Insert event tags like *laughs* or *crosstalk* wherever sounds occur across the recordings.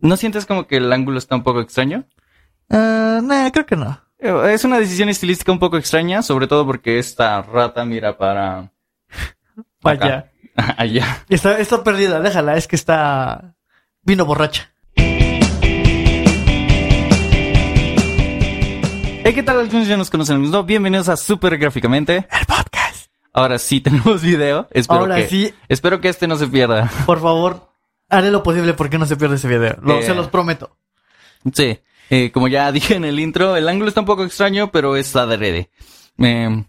¿No sientes como que el ángulo está un poco extraño? Uh, nah, creo que no. Eh, Es una decisión estilística un poco extraña, sobre todo porque esta rata mira para Vaya. *laughs* allá. Está, está perdida, déjala, es que está... Vino borracha. Hey, ¿qué tal? Algunos ya nos conocen. No, bienvenidos a Super Gráficamente. El podcast. Ahora sí *laughs* tenemos video. Espero Ahora que, sí, Espero que este no se pierda. por favor, haré lo posible porque no se pierda ese video. Lo- Eh. Se los prometo. Sí. Eh, como ya *laughs* dije en el intro, el ángulo está un poco extraño, pero es adrede. Eh,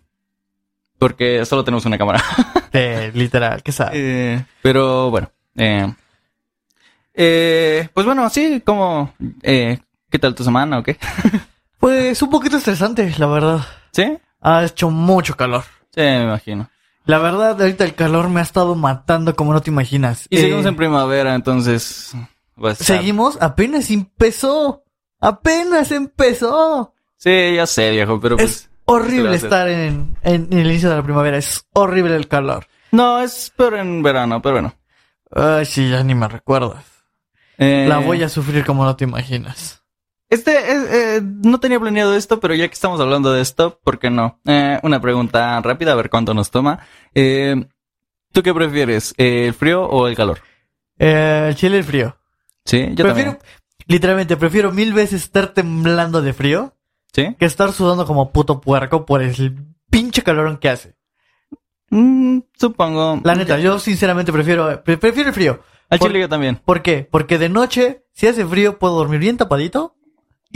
porque solo tenemos una cámara. *laughs* Eh, literal, ¿qué sabe? Eh, pero bueno. Eh, eh, pues bueno, sí, como... Eh, ¿Qué tal tu semana o qué? *laughs* Pues un poquito estresante, la verdad. ¿Sí? Ha hecho mucho calor. Sí, me imagino. La verdad, ahorita el calor me ha estado matando como no te imaginas. Y Eh, seguimos en primavera, entonces... a Seguimos, apenas empezó. Apenas empezó. Sí, ya sé, viejo, pero pues... es horrible a hacer. estar en, en- en el inicio de la primavera. Es horrible el calor. No, es peor en verano, pero bueno. Ay, sí, ya ni me recuerdas. Eh, La voy a sufrir como no te imaginas. Este, eh, eh, no tenía planeado esto, pero ya que estamos hablando de esto, ¿por qué no? Eh, una pregunta rápida, a ver cuánto nos toma. Eh, ¿Tú qué prefieres, el frío o el calor? Eh, el chile y el frío. Sí, yo prefiero, también. literalmente, prefiero mil veces estar temblando de frío ¿Sí? que estar sudando como puto puerco por el pinche calorón que hace. Mm, supongo. La neta, yo sinceramente prefiero, pre- prefiero el frío. Al chile yo también. ¿Por qué? Porque de noche, si hace frío, puedo dormir bien tapadito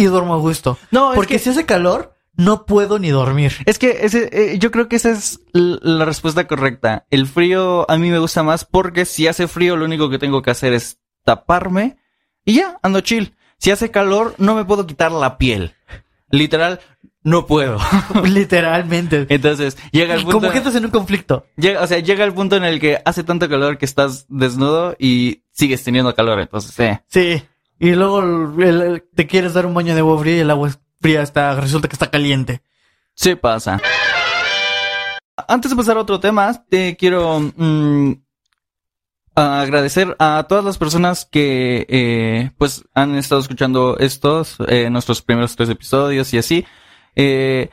y duermo a gusto. No, Porque es que, si hace calor, no puedo ni dormir. es que ese, eh, yo creo que esa es la respuesta correcta. El frío a mí me gusta más porque si hace frío lo único que tengo que hacer es taparme y ya, ando chill. Si hace calor no me puedo quitar la piel. Literal, no puedo. *laughs* Literalmente. Entonces, llega el punto. como que estás en un conflicto. llega, o sea, llega el punto en el que hace tanto calor que estás desnudo y sigues teniendo calor. Entonces, eh. Sí. Y luego te quieres dar un baño de agua fría y el agua fría está, resulta que está caliente. Sí pasa. Antes de pasar a otro tema, te quiero mm, agradecer a todas las personas que eh, pues han estado escuchando estos, eh, nuestros primeros tres episodios y así. Eh,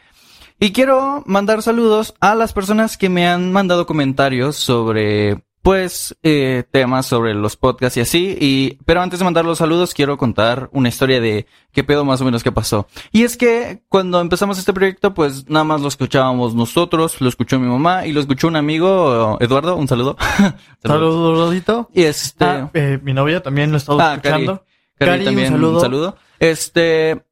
y quiero mandar saludos a las personas que me han mandado comentarios sobre pues eh, temas sobre los podcasts y así. Y pero antes de mandar los saludos quiero contar una historia de qué pedo más o menos que pasó. Y es que cuando empezamos este proyecto, pues nada más lo escuchábamos nosotros, lo escuchó mi mamá y lo escuchó un amigo, Eduardo, un saludo. *laughs* Saludos, Rodito. Y este... Ah, eh, mi novia también lo ha estado Ah, Cari. escuchando. Cari, Cari, un también saludo. un saludo. Este...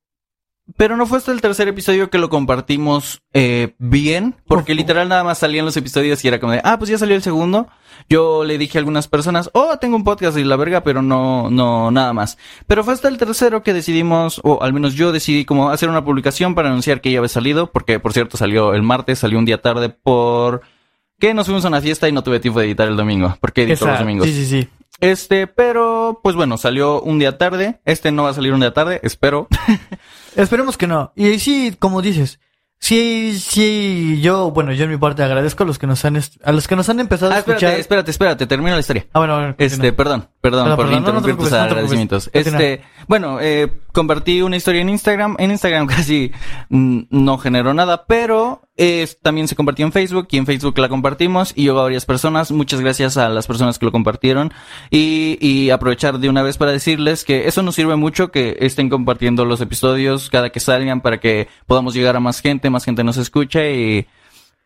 Pero no fue hasta el tercer episodio que lo compartimos eh, bien, porque Uf. literal nada más salían los episodios y era como de, ah, pues ya salió el segundo. Yo le dije a algunas personas, oh, tengo un podcast y la verga, pero no, no, nada más. Pero fue hasta el tercero que decidimos, o al menos yo decidí como hacer una publicación para anunciar que ya había salido, porque por cierto salió el martes, salió un día tarde por que nos fuimos a una fiesta y no tuve tiempo de editar el domingo, porque edito los domingos. Sí, sí, sí. Este, pero, pues bueno, salió un día tarde. Este no va a salir un día tarde, espero. *laughs* Esperemos que no. Y sí, como dices, sí, sí, yo, bueno, yo en mi parte agradezco a los que nos han, a los que nos han empezado a Ah, escuchar. espérate, espérate, espérate, termina la historia. Ah, bueno, bueno, Este, perdón, perdón Perdón, por perdón, no, no te interrumpir tus preocupes, no te agradecimientos. Este, bueno, eh, compartí una historia en Instagram. En Instagram *laughs* casi mm, no generó nada, pero eh, también se compartió en Facebook y en Facebook la compartimos y llegó a varias personas. Muchas gracias a las personas que lo compartieron y, y aprovechar de una vez para decirles que eso nos sirve mucho que estén compartiendo los episodios cada que salgan para que podamos llegar a más gente, más gente nos escuche y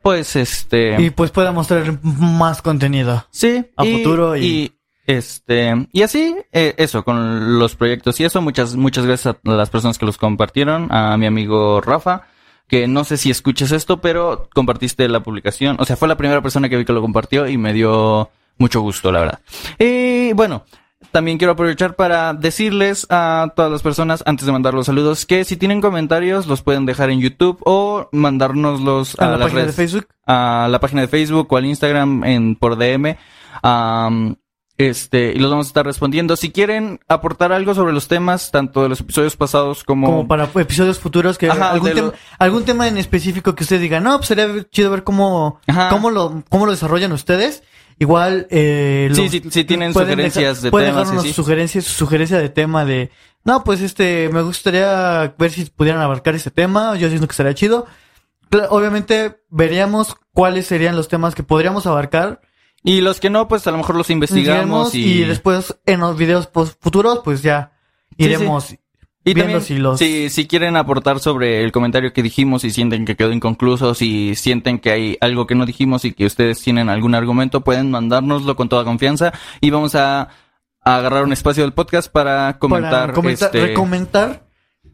pues este... Y pues pueda mostrar más contenido. Sí, a futuro y- este y así eh, eso con los proyectos y eso muchas muchas gracias a las personas que los compartieron a mi amigo Rafa que no sé si escuches esto pero compartiste la publicación o sea fue la primera persona que vi que lo compartió y me dio mucho gusto la verdad y bueno también quiero aprovechar para decirles a todas las personas, antes de mandar los saludos, que si tienen comentarios los pueden dejar en YouTube o mandárnoslos A, a, la las página redes de Facebook. a la página de Facebook o al Instagram en por DM. am, este, y los vamos a estar respondiendo. Si quieren aportar algo sobre los temas, tanto de los episodios pasados como, Como para episodios futuros que Ajá, algún, tema, lo- algún tema en específico que usted diga, no, pues sería chido ver cómo, Ajá. cómo lo, cómo lo desarrollan ustedes. Igual, eh, Sí, los- sí, sí tienen sugerencias dejar- de temas dejarnos así. sugerencias, su sugerencia de tema de, no, pues este, me gustaría ver si pudieran abarcar este tema, yo siento que estaría chido. Obviamente veríamos cuáles serían los temas que podríamos abarcar Y los que no, pues a lo mejor los investigamos y... y después en los videos futuros pues ya Sí, iremos Y viendo también, si los- si, si quieren aportar sobre el comentario que dijimos y sienten que quedó inconcluso, si sienten que hay algo que no dijimos y que ustedes tienen algún argumento, pueden mandárnoslo con toda confianza y vamos a, a agarrar un espacio del podcast para comentar. para comentar, este, recomendar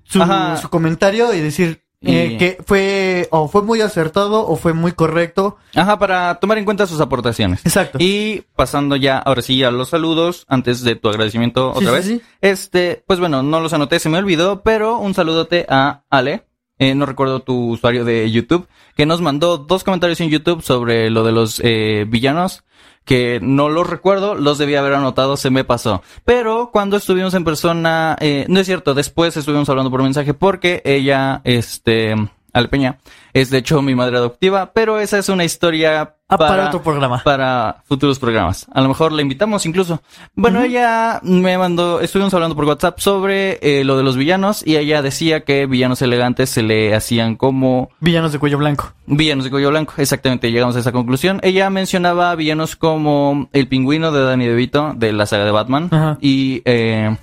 su, su comentario y decir eh, Y- que fue o fue muy acertado o fue muy correcto. Ajá, para tomar en cuenta sus aportaciones. Exacto. Y pasando ya, ahora sí, a los saludos, antes de tu agradecimiento otra sí, vez. sí. Este, pues bueno, no los anoté, se me olvidó, pero un saludote a Ale. eh, no recuerdo tu usuario de YouTube, que nos mandó dos comentarios en YouTube sobre lo de los eh, villanos, que no los recuerdo, los debía haber anotado, se me pasó. Pero cuando estuvimos en persona, eh, no es cierto, después estuvimos hablando por mensaje porque ella, este, Ale Peña, es de hecho mi madre adoptiva, pero esa es una historia Ah, para, otro programa. para futuros programas. A lo mejor la invitamos incluso. Bueno, ella me mandó, estuvimos hablando por WhatsApp sobre eh, lo de los villanos y ella decía que villanos elegantes se le hacían como Villanos de cuello blanco. villanos de cuello blanco. Exactamente, llegamos a esa conclusión. Ella mencionaba villanos como el pingüino de Danny DeVito de la saga de Batman Ajá. y eh,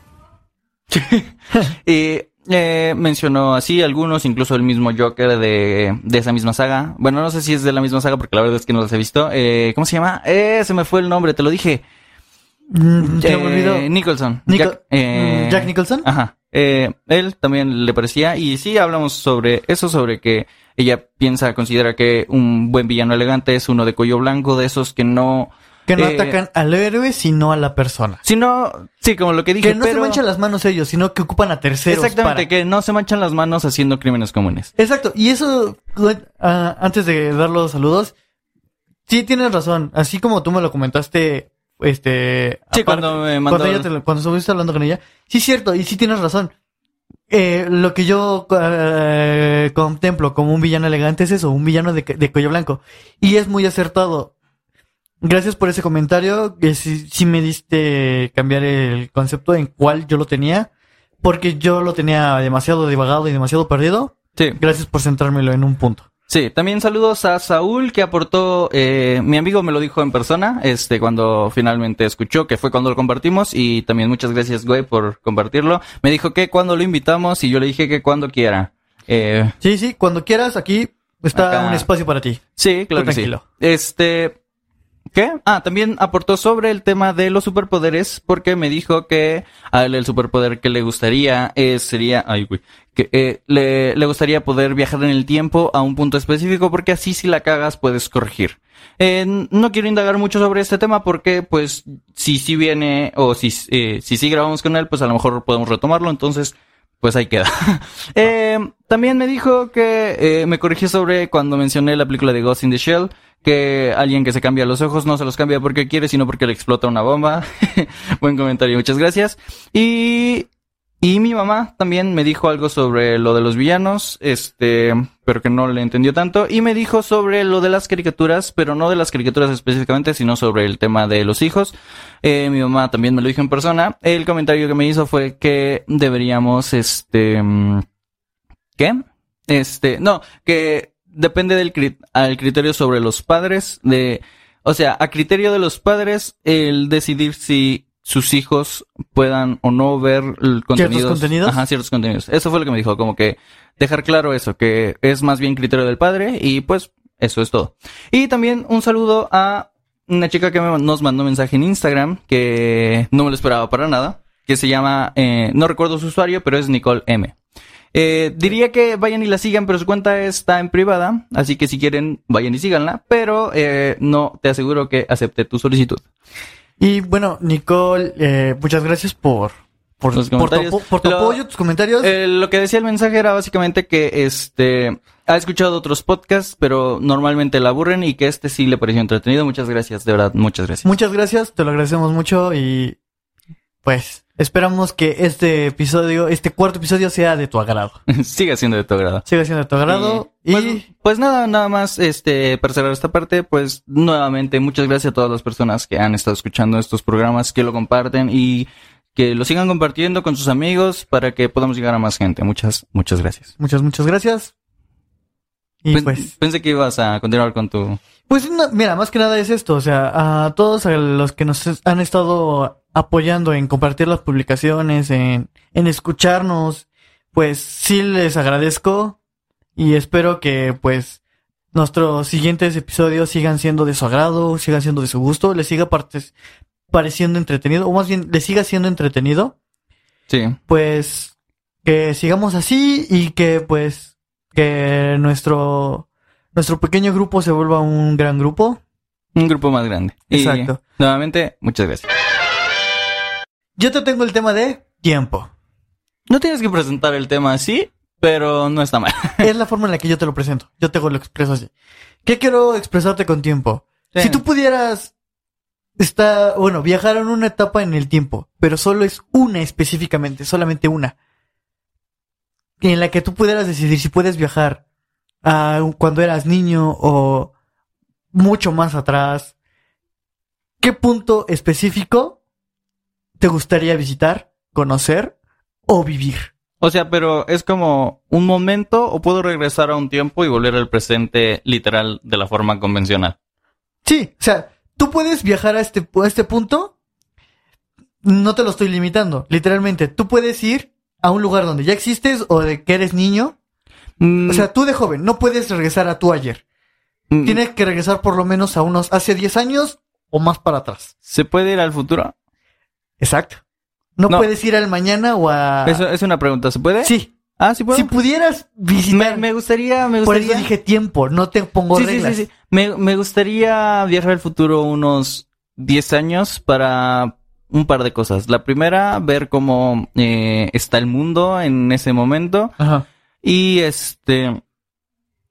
*laughs* *laughs* y eh, mencionó así algunos, incluso el mismo Joker de, de esa misma saga. Bueno, no sé si es de la misma saga porque la verdad es que no los he visto. Eh, ¿Cómo se llama? Eh, se me fue el nombre, te lo dije. Mm, se me olvidó. Eh, Nicholson. Nico- Jack, eh, mm, Jack Nicholson. Ajá. Eh, él también le parecía. Y sí, hablamos sobre eso, sobre que ella piensa, considera que un buen villano elegante es uno de cuello blanco, de esos que no... que no eh, atacan al héroe, sino a la persona. Sino, sí, como lo que dije, Que no pero... se manchan las manos ellos, sino que ocupan a terceros. Exactamente, para- que no se manchan las manos haciendo crímenes comunes. Exacto. Y eso, ah, antes de dar los saludos, sí tienes razón. Así como tú me lo comentaste, este... Sí, aparte- cuando me mandó... cuando, ella te cuando estuviste hablando con ella. Sí, es cierto, y sí tienes razón. Eh, lo que yo eh, contemplo como un villano elegante es eso, un villano de, de cuello blanco. Y es muy acertado. Gracias por ese comentario, que sí, sí me diste cambiar el concepto en cual yo lo tenía, porque yo lo tenía demasiado divagado y demasiado perdido. Sí, Gracias por centrármelo en un punto. sí. También saludos a Saúl que aportó, eh, mi amigo me lo dijo en persona, este, cuando finalmente escuchó, que fue cuando lo compartimos, y también muchas gracias, güey, por compartirlo. Me dijo que cuando lo invitamos y yo le dije que cuando quiera. Eh, Sí, sí, cuando quieras, aquí está Acá. un espacio para ti. sí, claro que sí. tranquilo. Este, ¿Qué? Ah, también aportó sobre el tema de los superpoderes porque me dijo que a él el superpoder que le gustaría eh, sería, ay güey, que eh, le, le gustaría poder viajar en el tiempo a un punto específico porque así si la cagas puedes corregir. Eh, no quiero indagar mucho sobre este tema porque pues si sí viene o si, eh, si sí grabamos con él pues a lo mejor podemos retomarlo entonces pues ahí queda. *laughs* También me dijo que me corrigió sobre cuando mencioné la película de Ghost in the Shell, que alguien que se cambia los ojos no se los cambia porque quiere, sino porque le explota una bomba. *laughs* Buen comentario, muchas gracias. Y, y mi mamá también me dijo algo sobre lo de los villanos, este, pero que no le entendió tanto. Y me dijo sobre lo de las caricaturas, pero no de las caricaturas específicamente, sino sobre el tema de los hijos. Eh, mi mamá también me lo dijo en persona. El comentario que me hizo fue que deberíamos, este, mm, ¿qué? Este, no, que depende del cri- al criterio sobre los padres de, o sea, a criterio de los padres el decidir si sus hijos puedan o no ver el contenidos. contenidos? Ajá, ciertos contenidos. Eso fue lo que me dijo, como que dejar claro eso, que es más bien criterio del padre y pues eso es todo. Y también un saludo a una chica que me- nos mandó un mensaje en Instagram que no me lo esperaba para nada, que se llama, eh, no recuerdo su usuario, pero es Nicole M. Eh, diría que vayan y la sigan, pero su cuenta está en privada, así que si quieren, vayan y síganla, pero eh, no te aseguro que acepte tu solicitud. Y bueno, Nicole, eh, muchas gracias por, por, Los por tu, por tu Lo- apoyo, tus comentarios. Eh, lo que decía el mensaje era básicamente que este ha escuchado otros podcasts, pero normalmente la aburren y que este sí le pareció entretenido. Muchas gracias, de verdad, muchas gracias. Muchas gracias, te lo agradecemos mucho y pues Esperamos que este episodio, este cuarto episodio sea de tu agrado. *laughs* Sigue siendo de tu agrado. Siga siendo de tu agrado. Y, Y, pues, pues nada, nada más, este, para cerrar esta parte, pues nuevamente muchas gracias a todas las personas que han estado escuchando estos programas, que lo comparten y que lo sigan compartiendo con sus amigos para que podamos llegar a más gente. Muchas, muchas gracias. muchas, muchas gracias. Y Pen- pues, Pensé que ibas a continuar con tu... pues no, mira, más que nada es esto, o sea, a todos a los que nos han estado apoyando en compartir las publicaciones, en, en escucharnos, pues sí les agradezco y espero que pues nuestros siguientes episodios sigan siendo de su agrado, sigan siendo de su gusto, les siga partes, pareciendo entretenido, o más bien les siga siendo entretenido, Sí. pues que sigamos así y que pues que nuestro nuestro pequeño grupo se vuelva un gran grupo. Un grupo más grande. Y, Exacto. nuevamente, muchas gracias. Yo te tengo el tema de tiempo. No tienes que presentar el tema así, pero no está mal. *laughs* Es la forma en la que yo te lo presento. Yo te lo expreso así. ¿Qué quiero expresarte con tiempo? Sí. Si tú pudieras está bueno, viajar en una etapa en el tiempo, pero solo es una específicamente, solamente una. En la que tú pudieras decidir si puedes viajar a cuando eras niño o mucho más atrás. ¿Qué punto específico te gustaría visitar, conocer o vivir? O sea, pero es como un momento o puedo regresar a un tiempo y volver al presente literal de la forma convencional. Sí, o sea, tú puedes viajar a este, a este punto. No te lo estoy limitando. Literalmente, tú puedes ir a un lugar donde ya existes o de que eres niño. Mm, O sea, tú de joven, no puedes regresar a tu ayer. mm, Tienes que regresar por lo menos a unos hace 10 años o más para atrás. ¿Se puede ir al futuro? Exacto. No, No. puedes ir al mañana o a... Eso es una pregunta, ¿se puede? Sí. Ah, sí puedo. Si pudieras visitar... me, me gustaría, me por gustaría. eso dije tiempo, no te pongo sí, sí, reglas. sí, sí. Me, me gustaría viajar al futuro unos 10 años para un par de cosas. La primera, ver cómo eh, está el mundo en ese momento. Ajá. Y este,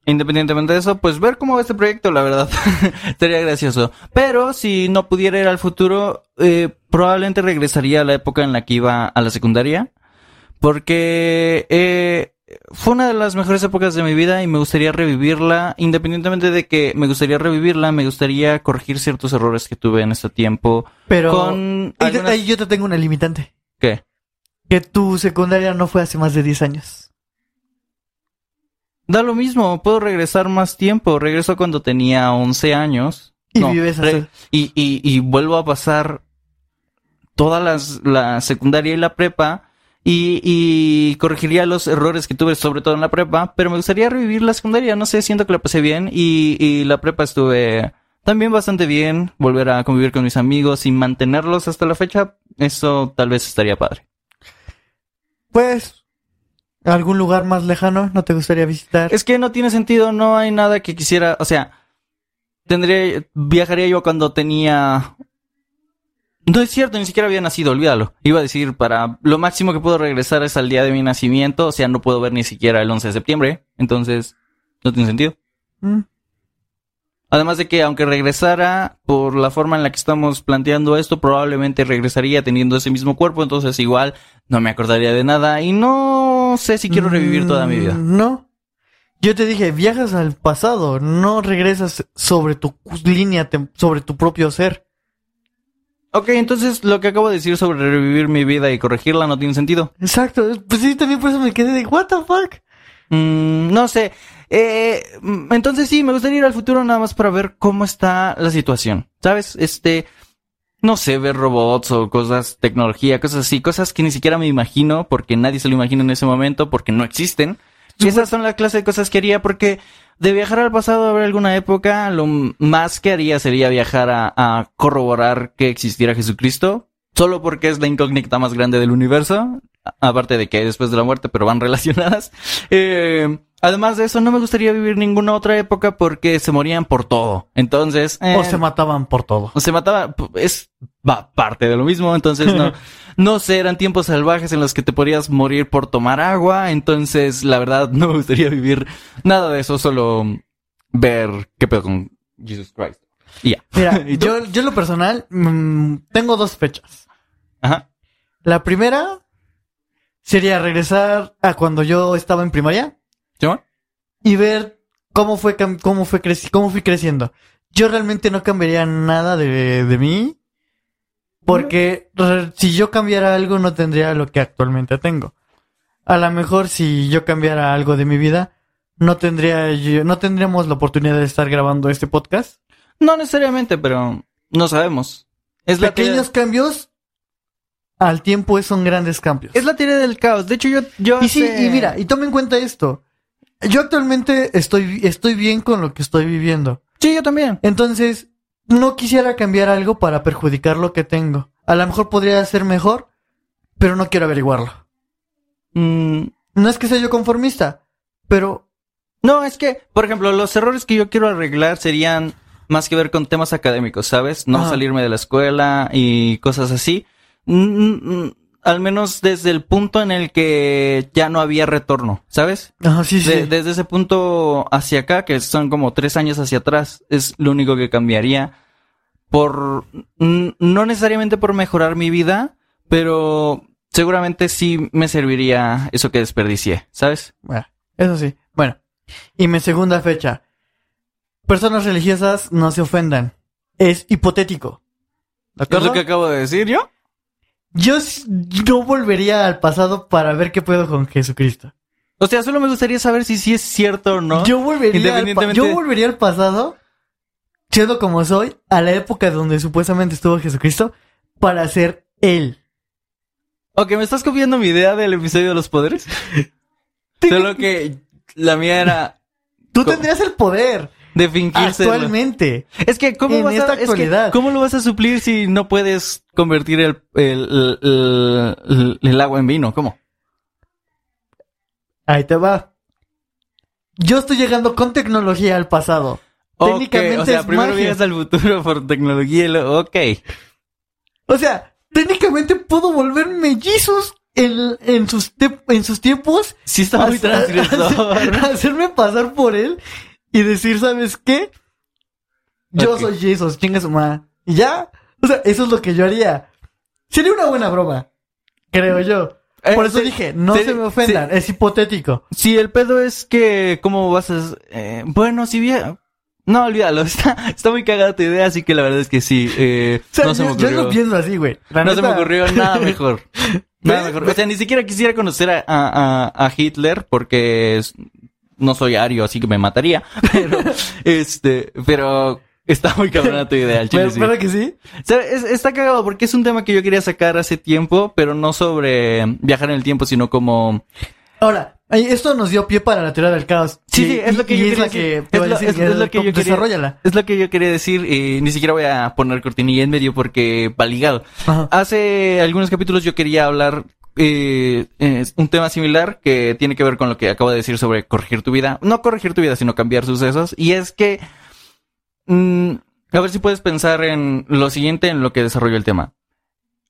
independientemente de eso, pues ver cómo va este proyecto, la verdad, *laughs* sería gracioso. Pero si no pudiera ir al futuro, eh, probablemente regresaría a la época en la que iba a la secundaria. Porque eh, fue una de las mejores épocas de mi vida y me gustaría revivirla. Independientemente de que me gustaría revivirla, me gustaría corregir ciertos errores que tuve en este tiempo. Pero... Con ahí- algunas- ahí yo te tengo una limitante. ¿Qué? Que tu secundaria no fue hace más de 10 años. Da lo mismo, puedo regresar más tiempo. Regreso cuando tenía 11 años. Y No, vives así. y, y, y vuelvo a pasar todas las, la secundaria y la prepa y, y corregiría los errores que tuve, sobre todo en la prepa, pero me gustaría revivir la secundaria, no sé, siento que la pasé bien y, y la prepa estuve también bastante bien, volver a convivir con mis amigos y mantenerlos hasta la fecha, eso tal vez estaría padre. Pues, ¿algún lugar más lejano no te gustaría visitar? Es que no tiene sentido, no hay nada que quisiera, o sea, tendría, viajaría yo cuando tenía... No es cierto, ni siquiera había nacido, olvídalo. Iba a decir, para lo máximo que puedo regresar es al día de mi nacimiento, o sea, no puedo ver ni siquiera el 11 de septiembre, entonces no tiene sentido. Mm, Además de que aunque regresara por la forma en la que estamos planteando esto, probablemente regresaría teniendo ese mismo cuerpo, entonces igual no me acordaría de nada y no sé si quiero revivir toda mi vida. mm, No. Yo te dije, viajas al pasado, no regresas sobre tu línea, sobre tu propio ser. Ok, entonces lo que acabo de decir sobre revivir mi vida y corregirla no tiene sentido. Exacto. Pues sí, también por eso me quedé de, what the fuck? Mm, no sé. Eh, mm, entonces sí, me gustaría ir al futuro nada más para ver cómo está la situación. ¿Sabes? Este, no sé, ver robots o cosas, tecnología, cosas así, cosas que ni siquiera me imagino porque nadie se lo imagina en ese momento porque no existen. Y esas son la clase de cosas que haría porque de viajar al pasado a ver alguna época, lo más que haría sería viajar a, corroborar que existiera Jesucristo, solo porque es la incógnita más grande del universo, aparte de que después de la muerte, pero van *laughs* relacionadas. Eh, además de eso, no me gustaría vivir ninguna otra época porque se morían por todo. Entonces, eh, O se mataban por todo. o se mataba, p- es va, parte de lo mismo, entonces no, *laughs* no sé, eran tiempos salvajes en los que te podías morir por tomar agua, entonces la verdad no me gustaría vivir nada de eso, solo ver qué pedo con Jesus Christ. Y ya. Mira, *laughs* yo, yo en lo personal, mm, tengo dos fechas. Ajá. La primera sería regresar a cuando yo estaba en primaria ¿Sí? y ver cómo fue cómo fue creci- cómo fui creciendo. Yo realmente no cambiaría nada de, de mí porque si yo cambiara algo no tendría lo que actualmente tengo. A lo mejor si yo cambiara algo de mi vida no tendría yo- no tendríamos la oportunidad de estar grabando este podcast. No necesariamente, pero no sabemos. Es Pequeños cambios al tiempo son grandes cambios. es la teoría del caos. De hecho, yo... yo Y sí, y mira, y toma en cuenta esto. Yo actualmente estoy, estoy bien con lo que estoy viviendo. Sí, yo también. Entonces, no quisiera cambiar algo para perjudicar lo que tengo. A lo mejor podría ser mejor, pero no quiero averiguarlo. Mm, No es que sea yo conformista, pero No, es que, por ejemplo, los errores que yo quiero arreglar serían más que ver con temas académicos, ¿sabes? No Ajá. salirme de la escuela y cosas así. Mm, mm, al menos desde el punto en el que ya no había retorno, ¿sabes? Ajá, sí, sí. De- desde ese punto hacia acá, que son como tres años hacia atrás, es lo único que cambiaría. Por, n- no necesariamente por mejorar mi vida, pero seguramente sí me serviría eso que desperdicié, ¿sabes? Bueno, eso sí. Bueno, y mi segunda fecha. Personas religiosas no se ofendan. Es hipotético. ¿De ¿Es lo acuerdo? que acabo de decir yo? Yo no volvería al pasado para ver qué puedo con Jesucristo. O sea, solo me gustaría saber si sí es cierto o no. Yo volvería, al yo volvería al pasado, siendo como soy, a la época donde supuestamente estuvo Jesucristo, para ser él. Ok, ¿me estás copiando mi idea del episodio de los poderes? *laughs* Solo que la mía era Tú ¿Cómo? tendrías el poder de fingirse. actualmente. Es que, ¿cómo En vas esta a, es que, actualidad. ¿cómo lo vas a suplir si no puedes convertir el, el, el, el- agua en vino? ¿Cómo? Ahí te va. Yo estoy llegando con tecnología al pasado. Técnicamente o sea, es primero magia. al futuro por tecnología y luego, ok. O sea, técnicamente puedo volverme Jesus en, en, sus, en sus tiempos. Sí está muy transgresor. *laughs* hacer- hacerme pasar por él y decir, ¿sabes qué? Yo soy Jesus, chinga su madre. Y ya. O sea, eso es lo que yo haría. Sería una buena broma. Creo yo. Por Eh, eso sí, dije, no se me ofendan, es hipotético. Si el pedo es que, ¿cómo vas a...? eh, bueno, si bien... No, olvídalo, *laughs* está, está muy cagada tu idea, así que la verdad es que sí. eh, O sea, no se me yo ocurrió. lo pienso así, güey. No se me ocurrió nada *laughs* mejor. Nada mejor. O sea, ni siquiera quisiera conocer a, a, a- a Hitler porque es- no soy ario, así que me mataría. *laughs* Pero, este, pero está muy cabrona tu idea, al chile, sí. ¿Verdad que sí? O sea, es- está cagado porque es un tema que yo quería sacar hace tiempo, pero no sobre viajar en el tiempo, sino como... Ahora, esto nos dio pie para la teoría del caos. Sí, sí, es lo que yo quería decir. Es lo- que yo quería-. Es lo que yo quería decir y ni siquiera voy a poner cortinilla en medio porque va ligado. Ajá. Hace algunos capítulos yo quería hablar eh, es un tema similar que tiene que ver con lo que acabo de decir sobre corregir tu vida. No corregir tu vida, sino cambiar sucesos. Y es que... mm, a ver si puedes pensar en lo siguiente en lo que desarrolló el tema.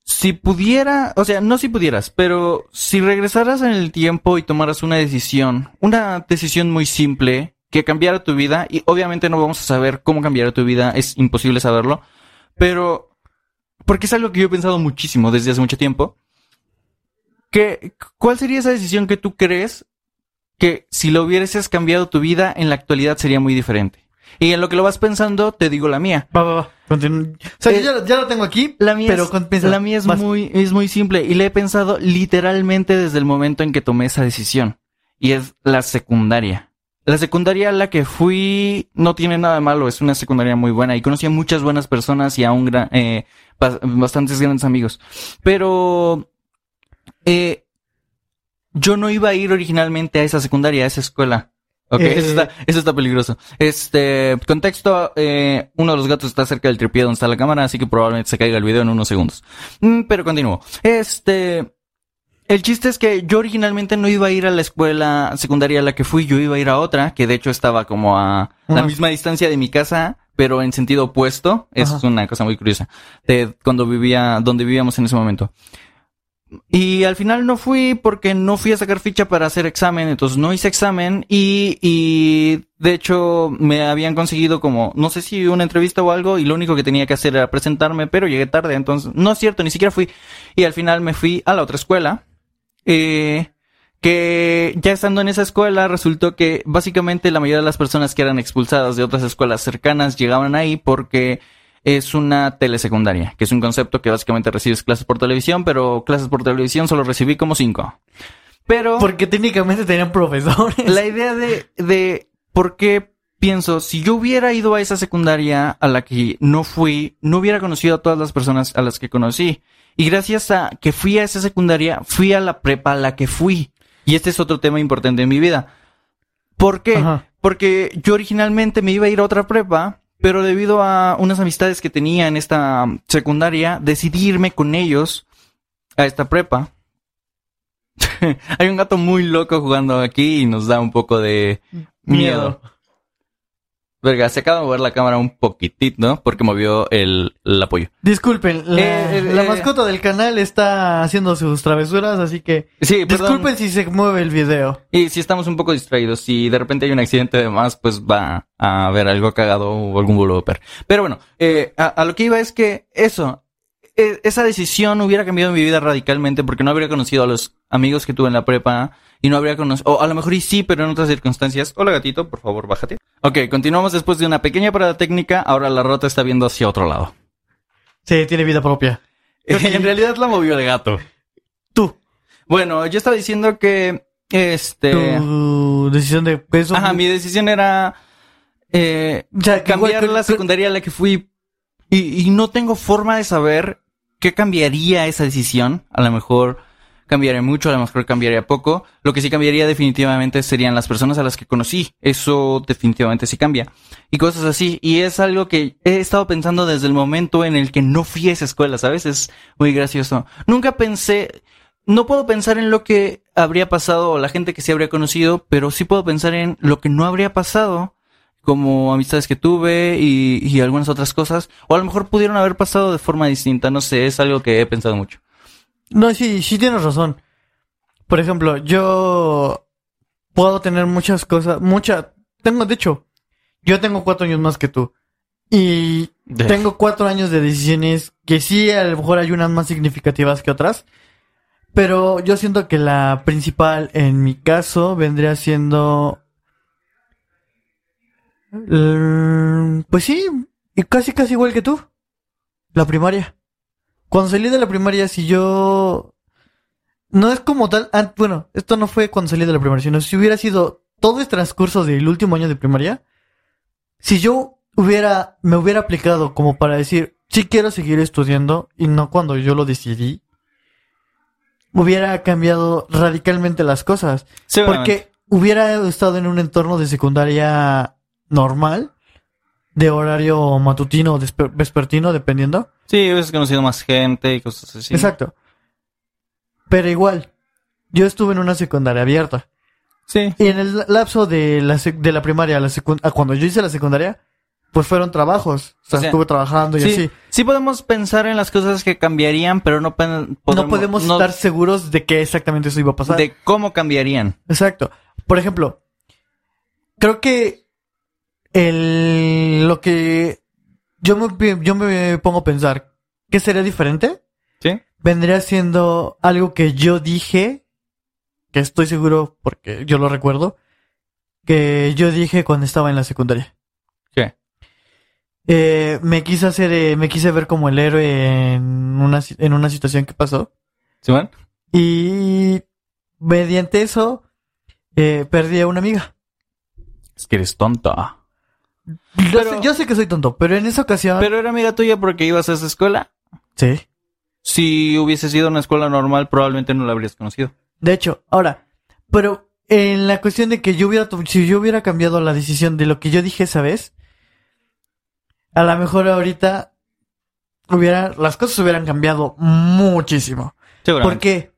Si pudiera, o sea, no si pudieras, pero si regresaras en el tiempo y tomaras una decisión, una decisión muy simple que cambiara tu vida, y obviamente no vamos a saber cómo cambiará tu vida, es imposible saberlo, pero porque es algo que yo he pensado muchísimo desde hace mucho tiempo, que, ¿cuál sería esa decisión que tú crees que si lo hubieses cambiado tu vida en la actualidad sería muy diferente? Y en lo que lo vas pensando, te digo la mía. Va, va, va. Continúa. O sea, Eh, yo ya, ya lo tengo aquí, La mía, pero es, con- piensa, la mía es vas. muy, es muy simple y le he pensado literalmente desde el momento en que tomé esa decisión. Y es la secundaria. La secundaria a la que fui no tiene nada de malo, es una secundaria muy buena y conocí a muchas buenas personas y a un gran, eh, bas- bastantes grandes amigos. Pero, eh, yo no iba a ir originalmente a esa secundaria, a esa escuela. Ok, Eh, eso está, eso está peligroso. Este, contexto, eh, uno de los gatos está cerca del tripié donde está la cámara, así que probablemente se caiga el video en unos segundos. Mm, pero continúo. Este, el chiste es que yo originalmente no iba a ir a la escuela secundaria a la que fui, yo iba a ir a otra, que de hecho estaba como a la misma distancia de mi casa, pero en sentido opuesto. Es una cosa muy curiosa. De cuando vivía, donde vivíamos en ese momento. Y al final no fui porque no fui a sacar ficha para hacer examen, entonces no hice examen y, y de hecho me habían conseguido como, no sé si una entrevista o algo y lo único que tenía que hacer era presentarme, pero llegué tarde, entonces no es cierto, ni siquiera fui. Y al final me fui a la otra escuela. Eh, que ya estando en esa escuela resultó que básicamente la mayoría de las personas que eran expulsadas de otras escuelas cercanas llegaban ahí porque es una telesecundaria, que es un concepto que básicamente recibes clases por televisión, pero clases por televisión solo recibí como cinco. Pero... Porque técnicamente tenían profesores. *laughs* La idea de, de por qué pienso, si yo hubiera ido a esa secundaria a la que no fui, no hubiera conocido a todas las personas a las que conocí. Y gracias a que fui a esa secundaria, fui a la prepa a la que fui. Y este es otro tema importante en mi vida. ¿Por qué? Porque yo originalmente me iba a ir a otra prepa, pero debido a unas amistades que tenía en esta secundaria, decidí irme con ellos a esta prepa. *laughs* Hay un gato muy loco jugando aquí y nos da un poco de miedo. Verga, se acaba de mover la cámara un poquitito, ¿no? Porque movió el, el apoyo. Disculpen, la, Eh, eh, la eh. mascota del canal está haciendo sus travesuras, así que Sí, perdón. disculpen si se mueve el video. Y si estamos un poco distraídos, si de repente hay un accidente de más, pues va a haber algo cagado o algún blooper. Pero bueno, eh, a, a lo que iba es que eso, esa decisión hubiera cambiado mi vida radicalmente porque no habría conocido a los amigos que tuve en la prepa y no habría conocido, o a lo mejor y sí, pero en otras circunstancias. Hola gatito, por favor, bájate. Ok, continuamos después de una pequeña parada técnica. Ahora la rota está viendo hacia otro lado. Sí, tiene vida propia. en realidad la movió el gato. Tú, Bueno, yo estaba diciendo que, este... tu decisión de eso. Ajá, mi decisión era eh, cambiar igual- la secundaria a la que fui y, y no tengo forma de saber qué cambiaría esa decisión. A lo mejor cambiaría mucho, a lo mejor cambiaría poco. Lo que sí cambiaría definitivamente serían las personas a las que conocí. Eso definitivamente sí cambia. Y cosas así. Y es algo que he estado pensando desde el momento en el que no fui a esa escuela, ¿sabes? Es muy gracioso. Nunca pensé, no puedo pensar en lo que habría pasado o la gente que sí habría conocido, pero sí puedo pensar en lo que no habría pasado, como amistades que tuve y, y algunas otras cosas, o a lo mejor pudieron haber pasado de forma distinta, no sé, es algo que he pensado mucho. No, sí, sí tienes razón. Por ejemplo, yo puedo tener muchas cosas, mucha, tengo, de hecho, yo tengo cuatro años más que tú. Y tengo cuatro años de decisiones que sí, a lo mejor hay unas más significativas que otras. Pero yo siento que la principal en mi caso vendría siendo... mm, Pues sí, y casi casi igual que tú. La primaria. Cuando salí de la primaria, si yo... No es como tal... an- Bueno, esto no fue cuando salí de la primaria, sino si hubiera sido todo el transcurso del último año de primaria. Si yo hubiera... Me hubiera aplicado como para decir, sí quiero seguir estudiando y no cuando yo lo decidí. Hubiera cambiado radicalmente las cosas. Porque hubiera estado en un entorno de secundaria normal, de horario matutino o vespertino, dependiendo. Sí, hubieses conocido más gente y cosas así. Exacto. Pero igual, yo estuve en una secundaria abierta. Sí. Y en el lapso de la, sec- de la primaria a, la secun- a cuando yo hice la secundaria, pues fueron trabajos. O sea, O sea, estuve trabajando y Sí, así. sí podemos pensar en las cosas que cambiarían, pero no pen- no podemos no- estar seguros de que exactamente eso iba a pasar. de cómo cambiarían. Exacto. Por ejemplo, creo que el lo que yo me, yo me pongo a pensar que sería diferente ¿Sí? vendría siendo algo que yo dije que estoy seguro porque yo lo recuerdo que yo dije cuando estaba en la secundaria. ¿Qué? Eh, me quise hacer, eh, me quise ver como el héroe en una, en una situación que pasó. ¿Simón? Y mediante eso, eh, perdí a una amiga. Es que eres tonto. Yo, Pero- sé, yo sé que soy tonto, pero en esa ocasión... Pero era amiga tuya porque ibas a esa escuela. Sí. Si hubiese sido una escuela normal, probablemente no la habrías conocido. De hecho, ahora, pero en la cuestión de que yo hubiera, si yo hubiera cambiado la decisión de lo que yo dije esa vez, a lo mejor ahorita hubiera, las cosas hubieran cambiado muchísimo. ¿Por qué?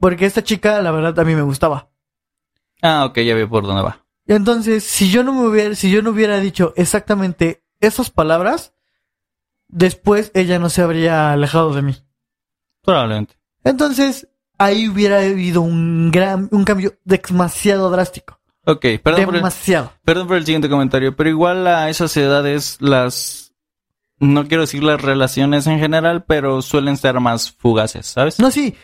Porque esta chica, la verdad, a mí me gustaba. Ah, ok, ya veo por dónde va. Entonces, si yo no me hubiera, si yo no hubiera dicho exactamente esas palabras, después ella no se habría alejado de mí. Probablemente. Entonces, ahí hubiera habido un gran, un cambio demasiado drástico. Ok, perdón por, el, Demasiado. perdón por el siguiente comentario, pero igual a esas edades las... No quiero decir las relaciones en general, pero suelen ser más fugaces, ¿sabes? No, sí.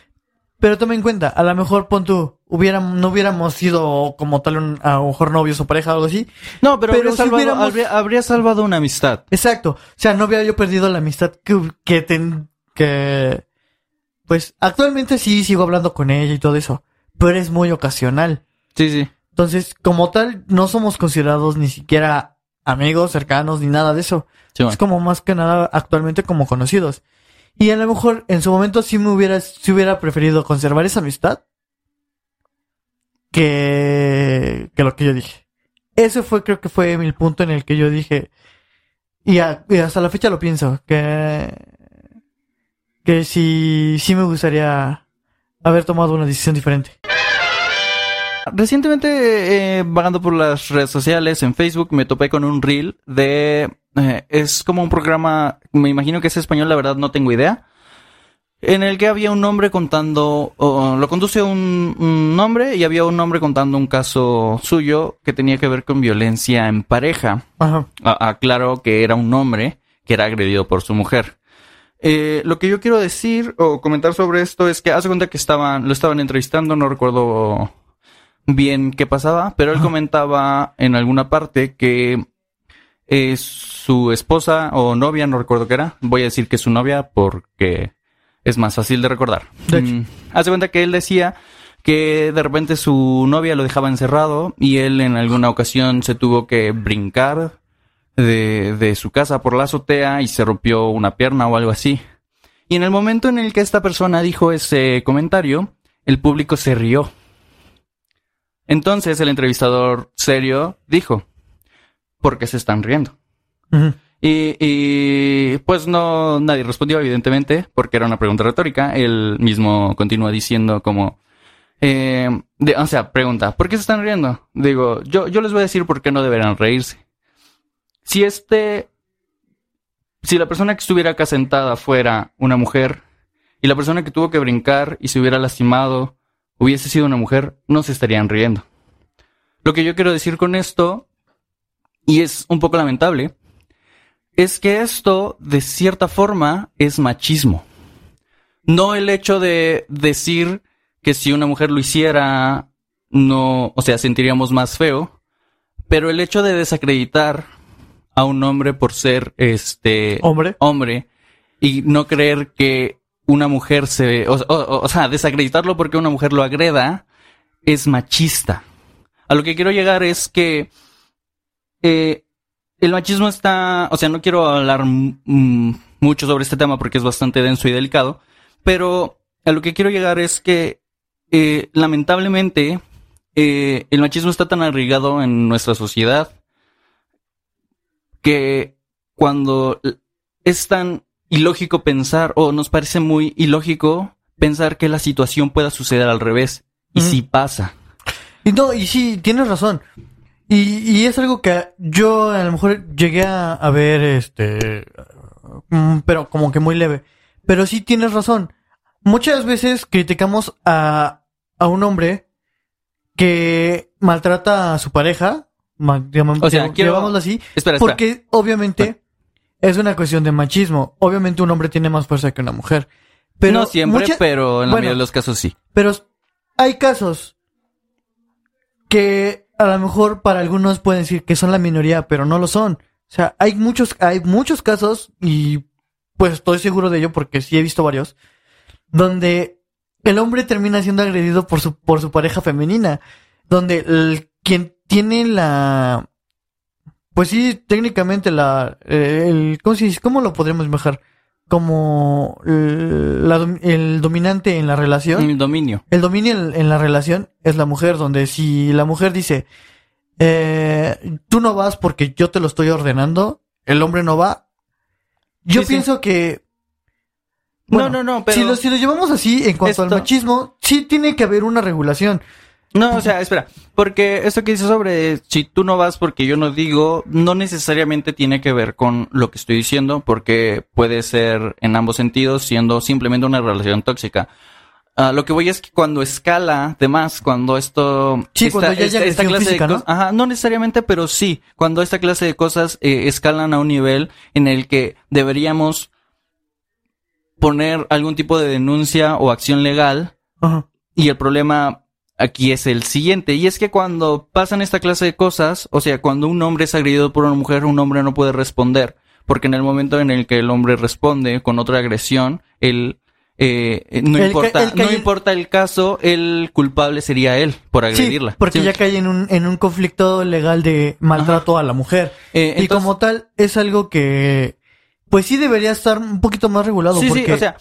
Pero toma en cuenta, a lo mejor pon tú, hubiera, no hubiéramos sido como tal un, a lo mejor novios o pareja o algo así. No, pero, Pero habría, si salvado, hubiéramos- habría- habría salvado una amistad. Exacto. O sea, no hubiera yo perdido la amistad que, que, ten- que, pues, actualmente sí sigo hablando con ella y todo eso. Pero es muy ocasional. Sí, sí. Entonces, como tal, no somos considerados ni siquiera amigos cercanos ni nada de eso. Sí. Es como más que nada actualmente como conocidos. Y a lo mejor en su momento sí me hubiera, sí hubiera preferido conservar esa amistad que, que lo que yo dije. Ese fue, creo que fue el punto en el que yo dije, y, hasta la fecha lo pienso, que, que sí, sí me gustaría haber tomado una decisión diferente. Recientemente, eh, vagando por las redes sociales, en Facebook, me topé con un reel de... eh, es como un programa, me imagino que es español, la verdad no tengo idea, en el que había un hombre contando, lo conduce un, un hombre y había un hombre contando un caso suyo que tenía que ver con violencia en pareja. Ajá. Aclaro que era un hombre que era agredido por su mujer. Eh, lo que yo quiero decir o comentar sobre esto es que hace cuenta que estaban, lo estaban entrevistando, no recuerdo bien qué pasaba, pero él Ajá. comentaba en alguna parte que eh, su esposa o novia, no recuerdo qué era, voy a decir que es su novia porque es más fácil de recordar. De hecho. Mm, hace cuenta que él decía que de repente su novia lo dejaba encerrado y él en alguna ocasión se tuvo que brincar de, de su casa por la azotea y se rompió una pierna o algo así. Y en el momento en el que esta persona dijo ese comentario, el público se rió. Entonces el entrevistador serio dijo, ¿por qué se están riendo? Y, y, pues no, nadie respondió, evidentemente, porque era una pregunta retórica. Él mismo continúa diciendo como, eh, de- o sea, pregunta, ¿por qué se están riendo? Digo, yo, yo les voy a decir por qué no deberán reírse. Si este, si la persona que estuviera acá sentada fuera una mujer y la persona que tuvo que brincar y se hubiera lastimado hubiese sido una mujer, no se estarían riendo. Lo que yo quiero decir con esto, y es un poco lamentable, es que esto, de cierta forma, es machismo. No el hecho de decir que si una mujer lo hiciera, no, o sea, sentiríamos más feo, pero el hecho de desacreditar a un hombre por ser este Hombre. hombre y no creer que una mujer se, o, o- o sea, desacreditarlo porque una mujer lo agreda es machista. A lo que quiero llegar es que eh, el machismo está, o sea, no quiero hablar mm, mucho sobre este tema porque es bastante denso y delicado, pero a lo que quiero llegar es que eh, lamentablemente eh, el machismo está tan arraigado en nuestra sociedad que cuando es tan ilógico pensar, o nos parece muy ilógico pensar que la situación pueda suceder al revés. Y sí pasa. Y no, y sí, tienes razón. Y, y es algo que yo a lo mejor llegué a, a ver, este, mm, pero como que muy leve. Pero sí tienes razón. Muchas veces criticamos a, a un hombre que maltrata a su pareja, digamos- O sea, quiero- así, Espera, espera. porque obviamente es una cuestión de machismo. Obviamente un hombre tiene más fuerza que una mujer. Pero no siempre, mucha- pero en la bueno, mayoría de los casos sí. pero hay casos que a lo mejor para algunos pueden decir que son la minoría, pero no lo son. O sea, hay muchos, hay muchos casos, y pues estoy seguro de ello porque sí he visto varios, donde el hombre termina siendo agredido por su, por su pareja femenina. Donde quien tiene la, pues sí, técnicamente la, eh, el, ¿cómo se dice? ¿Cómo lo podríamos mejorar? Como el, la el dominante en la relación. El dominio. El dominio en, en la relación es la mujer, donde si la mujer dice, eh, tú no vas porque yo te lo estoy ordenando, el hombre no va. Yo Sí, sí. pienso que... No, bueno, no, no, pero- Si lo, si lo llevamos así, en cuanto al machismo, sí tiene que haber una regulación. No, o sea, espera, porque esto que dice sobre si tú no vas porque yo no digo, no necesariamente tiene que ver con lo que estoy diciendo, porque puede ser en ambos sentidos, siendo simplemente una relación tóxica. Ah, lo que voy es que cuando escala, además, cuando esto... Sí, cuando ya hay agresión física, ¿no? cosas... Ajá, no necesariamente, pero sí. Cuando esta clase de cosas eh, escalan a un nivel en el que deberíamos poner algún tipo de denuncia o acción legal. Ajá. Y el problema aquí es el siguiente. Y es que cuando pasan esta clase de cosas, o sea, cuando un hombre es agredido por una mujer, un hombre no puede responder. Porque en el momento en el que el hombre responde con otra agresión, él eh, eh, no El importa, el no importa el caso, el culpable sería él por Sí, agredirla. porque Sí. ya cae en un, en un conflicto legal de maltrato a la mujer. Eh, y entonces- como tal, es algo que, pues sí debería estar un poquito más regulado. Sí, porque, sí, o sea,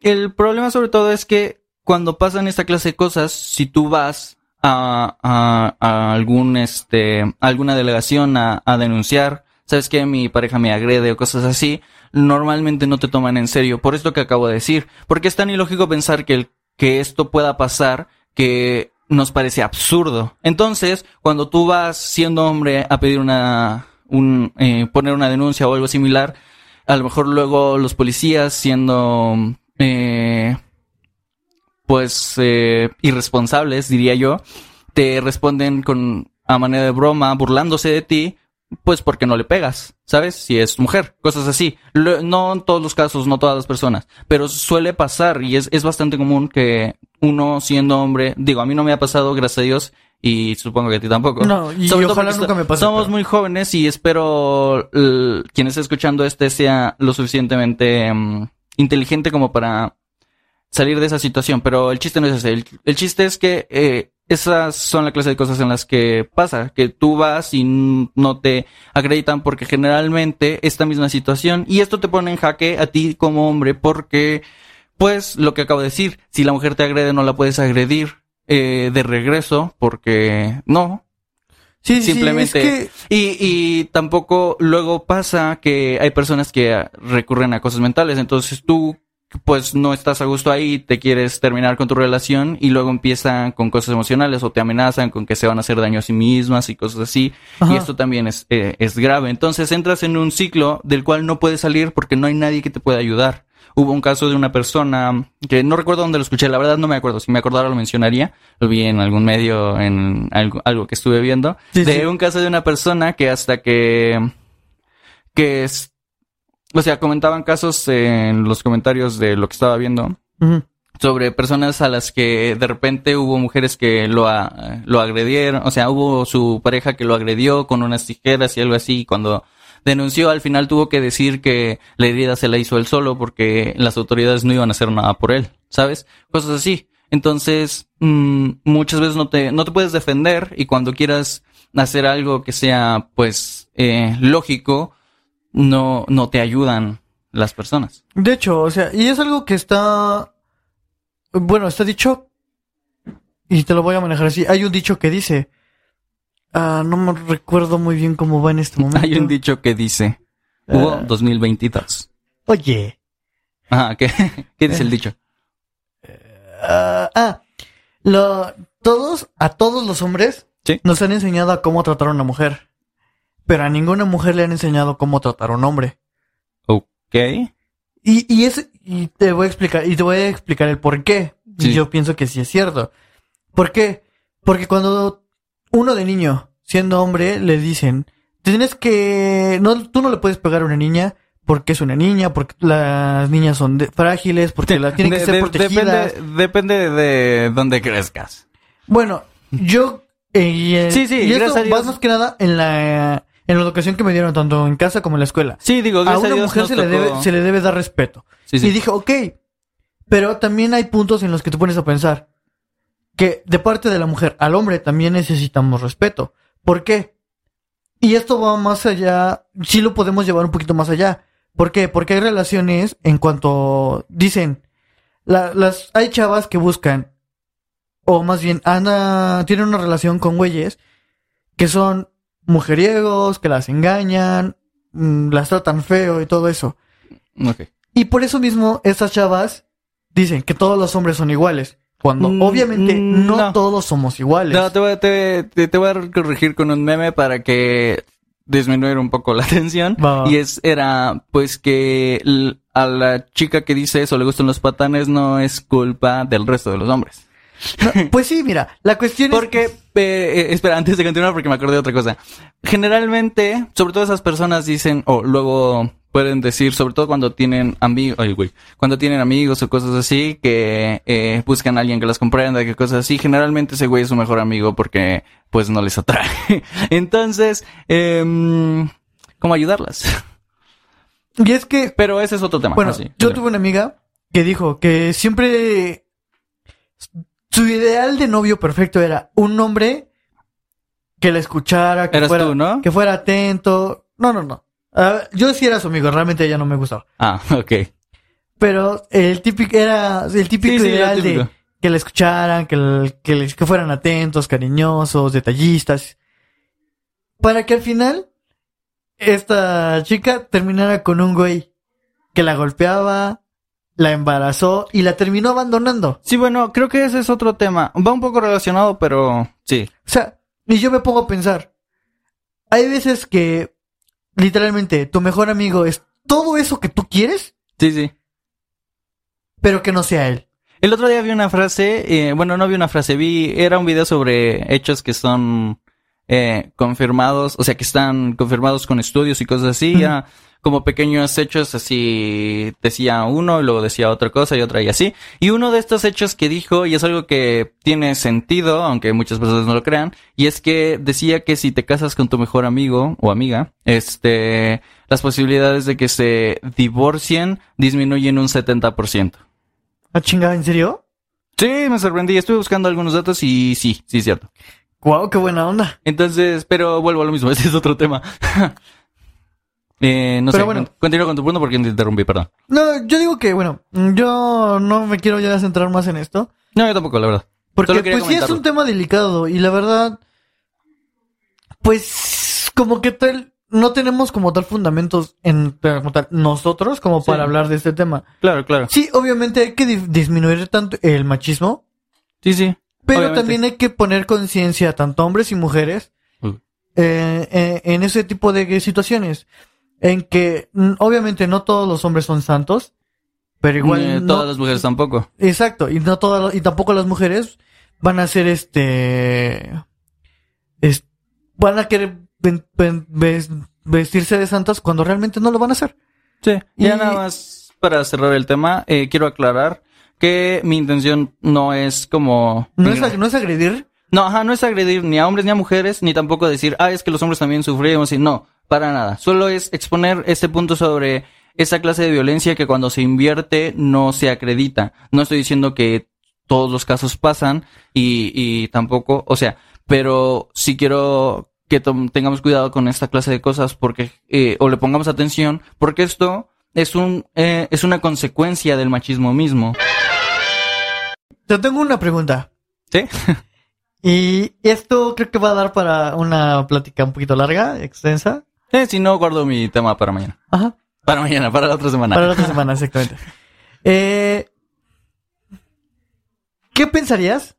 el problema sobre todo es que cuando pasan esta clase de cosas, si tú vas a, a, a algún, este, alguna delegación a, a denunciar, sabes que mi pareja me agrede o cosas así, normalmente no te toman en serio, por esto que acabo de decir, porque es tan ilógico pensar que, el- que esto pueda pasar que nos parece absurdo. Entonces, cuando tú vas siendo hombre a pedir una, un, eh, poner una denuncia o algo similar, a lo mejor luego los policías siendo eh, pues eh, irresponsables diría yo te responden con a manera de broma burlándose de ti pues porque no le pegas sabes si es mujer cosas así. No en todos los casos no todas las personas pero suele pasar y es, es bastante común que uno siendo hombre digo a mí no me ha pasado gracias a Dios y supongo que a ti tampoco. No, y Sobre ojalá nunca me pase, somos pero- muy jóvenes y espero quien esté escuchando este sea lo suficientemente mm, inteligente como para salir de esa situación. Pero el chiste no es ese. El, el chiste es que eh, esas son la clase de cosas en las que pasa. Que tú vas y no te acreditan porque generalmente esta misma situación y esto te pone en jaque a ti como hombre porque pues lo que acabo de decir, si la mujer te agrede no la puedes agredir eh, de regreso porque no, sí, sí, sí, simplemente- es que- y, y tampoco luego pasa que hay personas que recurren a cosas mentales. Entonces tú, pues no estás a gusto ahí, te quieres terminar con tu relación y luego empiezan con cosas emocionales o te amenazan con que se van a hacer daño a sí mismas y cosas así. Ajá. Y esto también es, eh, es grave. Entonces entras en un ciclo del cual no puedes salir porque no hay nadie que te pueda ayudar. Hubo un caso de una persona que no recuerdo dónde lo escuché, la verdad no me acuerdo. Si me acordara lo mencionaría. Lo vi en algún medio, en algo, algo que estuve viendo. Sí, de sí. un caso de una persona que hasta que, que es, o sea, comentaban casos en los comentarios de lo que estaba viendo sobre personas a las que de repente hubo mujeres que lo, a- lo agredieron, o sea, hubo su pareja que lo agredió con unas tijeras y algo así, y cuando denunció al final tuvo que decir que la herida se la hizo él solo porque las autoridades no iban a hacer nada por él, ¿sabes? Cosas así. Entonces, mm, muchas veces no te, no te puedes defender y cuando quieras hacer algo que sea, pues, eh, lógico, no, no te ayudan las personas. De hecho, o sea, y es algo que está, bueno, está dicho, y te lo voy a manejar así. Hay un dicho que dice, ah, no me recuerdo muy bien cómo va en este momento. *laughs* Hay un dicho que dice, hubo Ah. 2022. Oye, Ajá, ¿qué, *laughs* qué dice el dicho? ah, ah, lo, todos, a todos los hombres Sí. nos han enseñado a cómo tratar a una mujer, pero a ninguna mujer le han enseñado cómo tratar a un hombre. Ok. Y, y es, y te voy a explicar, y te voy a explicar el por qué. Sí. Y yo pienso que sí es cierto. ¿Por qué? Porque cuando uno de niño, siendo hombre, le dicen, tienes que, no, tú no le puedes pegar a una niña porque es una niña, porque las niñas son de- frágiles, porque las tienen que De- ser protegidas. Depende, depende de dónde crezcas. Bueno, yo, eh, y, eh, Sí, sí, y esto más que nada en la, en la educación que me dieron tanto en casa como en la escuela. Sí, digo, A una mujer se le, debe, se le debe dar respeto. Sí, sí. Y dije, ok, pero también hay puntos en los que te pones a pensar que de parte de la mujer al hombre también necesitamos respeto. ¿Por qué? Y esto va más allá, sí lo podemos llevar un poquito más allá. ¿Por qué? Porque hay relaciones en cuanto dicen, la- las, hay chavas que buscan, o más bien, anda, tienen una relación con güeyes que son mujeriegos, que las engañan, mm, las tratan feo y todo eso. Ok. Y por eso mismo estas chavas dicen que todos los hombres son iguales. Cuando Mm, obviamente mm, no, no. todos somos iguales. No, te voy, a- te, te- te voy a corregir con un meme para que disminuir un poco la *laughs* tensión. Va. Y es, era, pues que a la chica que dice eso le gustan los patanes no es culpa del resto de los hombres. No, pues sí, mira, la cuestión es... Porque, eh, eh, espera, antes de continuar, porque me acordé de otra cosa. Generalmente, sobre todo esas personas dicen, o luego pueden decir, sobre todo cuando tienen amigos, ay, güey, cuando tienen amigos o cosas así, que eh, buscan a alguien que las comprenda, que cosas así, generalmente ese güey es su mejor amigo porque, pues, no les atrae. *laughs* Entonces, eh, ¿cómo ayudarlas? *laughs* Y es que... Pero ese es otro tema. Bueno, así, yo tuve una amiga que dijo que siempre su ideal de novio perfecto era un hombre que la escuchara, que Eras fuera, tú, ¿no? que fuera atento. No, no, no. Yo sí era su amigo, realmente ella no me gustaba. Ah, *laughs* ok. Pero el típico era el típico Sí, ideal típico. de que la escucharan, que, el- que, que fueran atentos, cariñosos, detallistas. Para que al final esta chica terminara con un güey que la golpeaba, la embarazó y la terminó abandonando. Sí, bueno, creo que ese es otro tema. Va un poco relacionado, pero sí. O sea, y yo me pongo a pensar, hay veces que literalmente tu mejor amigo es todo eso que tú quieres, Sí, sí. pero que no sea él. El otro día vi una frase, eh, bueno, no vi una frase, vi, era un video sobre hechos que son eh, confirmados, o sea, que están confirmados con estudios y cosas así, ya como pequeños hechos, así decía uno y luego decía otra cosa y otra y así. Y uno de estos hechos que dijo, y es algo que tiene sentido, aunque muchas personas no lo crean, y es que decía que si te casas con tu mejor amigo o amiga, este, las posibilidades de que se divorcien disminuyen un 70%. ¿Ah, chingada, en serio? Sí, me sorprendí. Estuve buscando algunos datos y sí, sí es cierto. Wow, qué buena onda. Entonces, pero vuelvo a lo mismo. *laughs* Ese es otro tema. *laughs* eh, no Pero sé. bueno. con- Continúa con tu punto porque te interrumpí, perdón. No, yo digo que, bueno, yo no me quiero ya centrar más en esto. No, yo tampoco, la verdad. Porque Solo pues sí es un tema delicado y la verdad, pues como que tal, no tenemos como tal fundamentos en como tal, nosotros como Sí. para hablar de este tema. Claro, claro. Sí, obviamente hay que di- disminuir tanto el machismo, Sí, sí. pero Obviamente. también hay que poner conciencia tanto hombres y mujeres eh, eh, en ese tipo de situaciones. En que mm, obviamente no todos los hombres son santos, pero igual Eh, no- Todas las mujeres tampoco. Exacto, y no todas y tampoco las mujeres van a ser este es- van a querer ven- ven- ves- vestirse de santas cuando realmente no lo van a hacer. Sí. Y- Ya nada más para cerrar el tema, eh, quiero aclarar que mi intención no es como... No es, no es agredir, No, ajá, no es agredir ni a hombres ni a mujeres, ni tampoco decir, ah, es que los hombres también sufrimos, y no, para nada. Solo es exponer este punto sobre esa clase de violencia que cuando se invierte no se acredita. No estoy diciendo que todos los casos pasan y, y tampoco, o sea, pero sí quiero que tengamos cuidado con esta clase de cosas porque, eh, o le pongamos atención, porque esto es un, eh, es una consecuencia del machismo mismo. te tengo una pregunta. ¿Sí? *laughs* Y esto creo que va a dar para una plática un poquito larga, extensa. Eh, si no, guardo mi tema para mañana. Ajá. Para mañana, para la otra semana. Para la otra semana, exactamente. *laughs* Eh, ¿Qué pensarías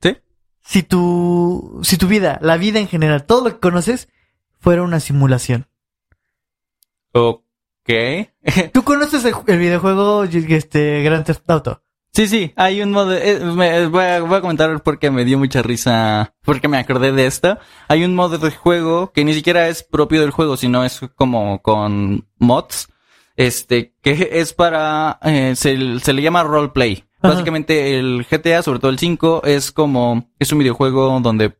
¿Sí? si tu, si tu vida, la vida en general, todo lo que conoces, fuera una simulación? Ok. *laughs* ¿Tú conoces el, el videojuego este, Grand Theft Auto? Sí, sí, hay un modo. eh, me- voy, a, voy a comentar porque me dio mucha risa. Porque me acordé de esto. Hay un modo de juego que ni siquiera es propio del juego, sino es como con mods. Este, que *laughs* es para. eh, se, se le llama roleplay. Básicamente el GTA, sobre todo el 5, es como. Es un videojuego donde.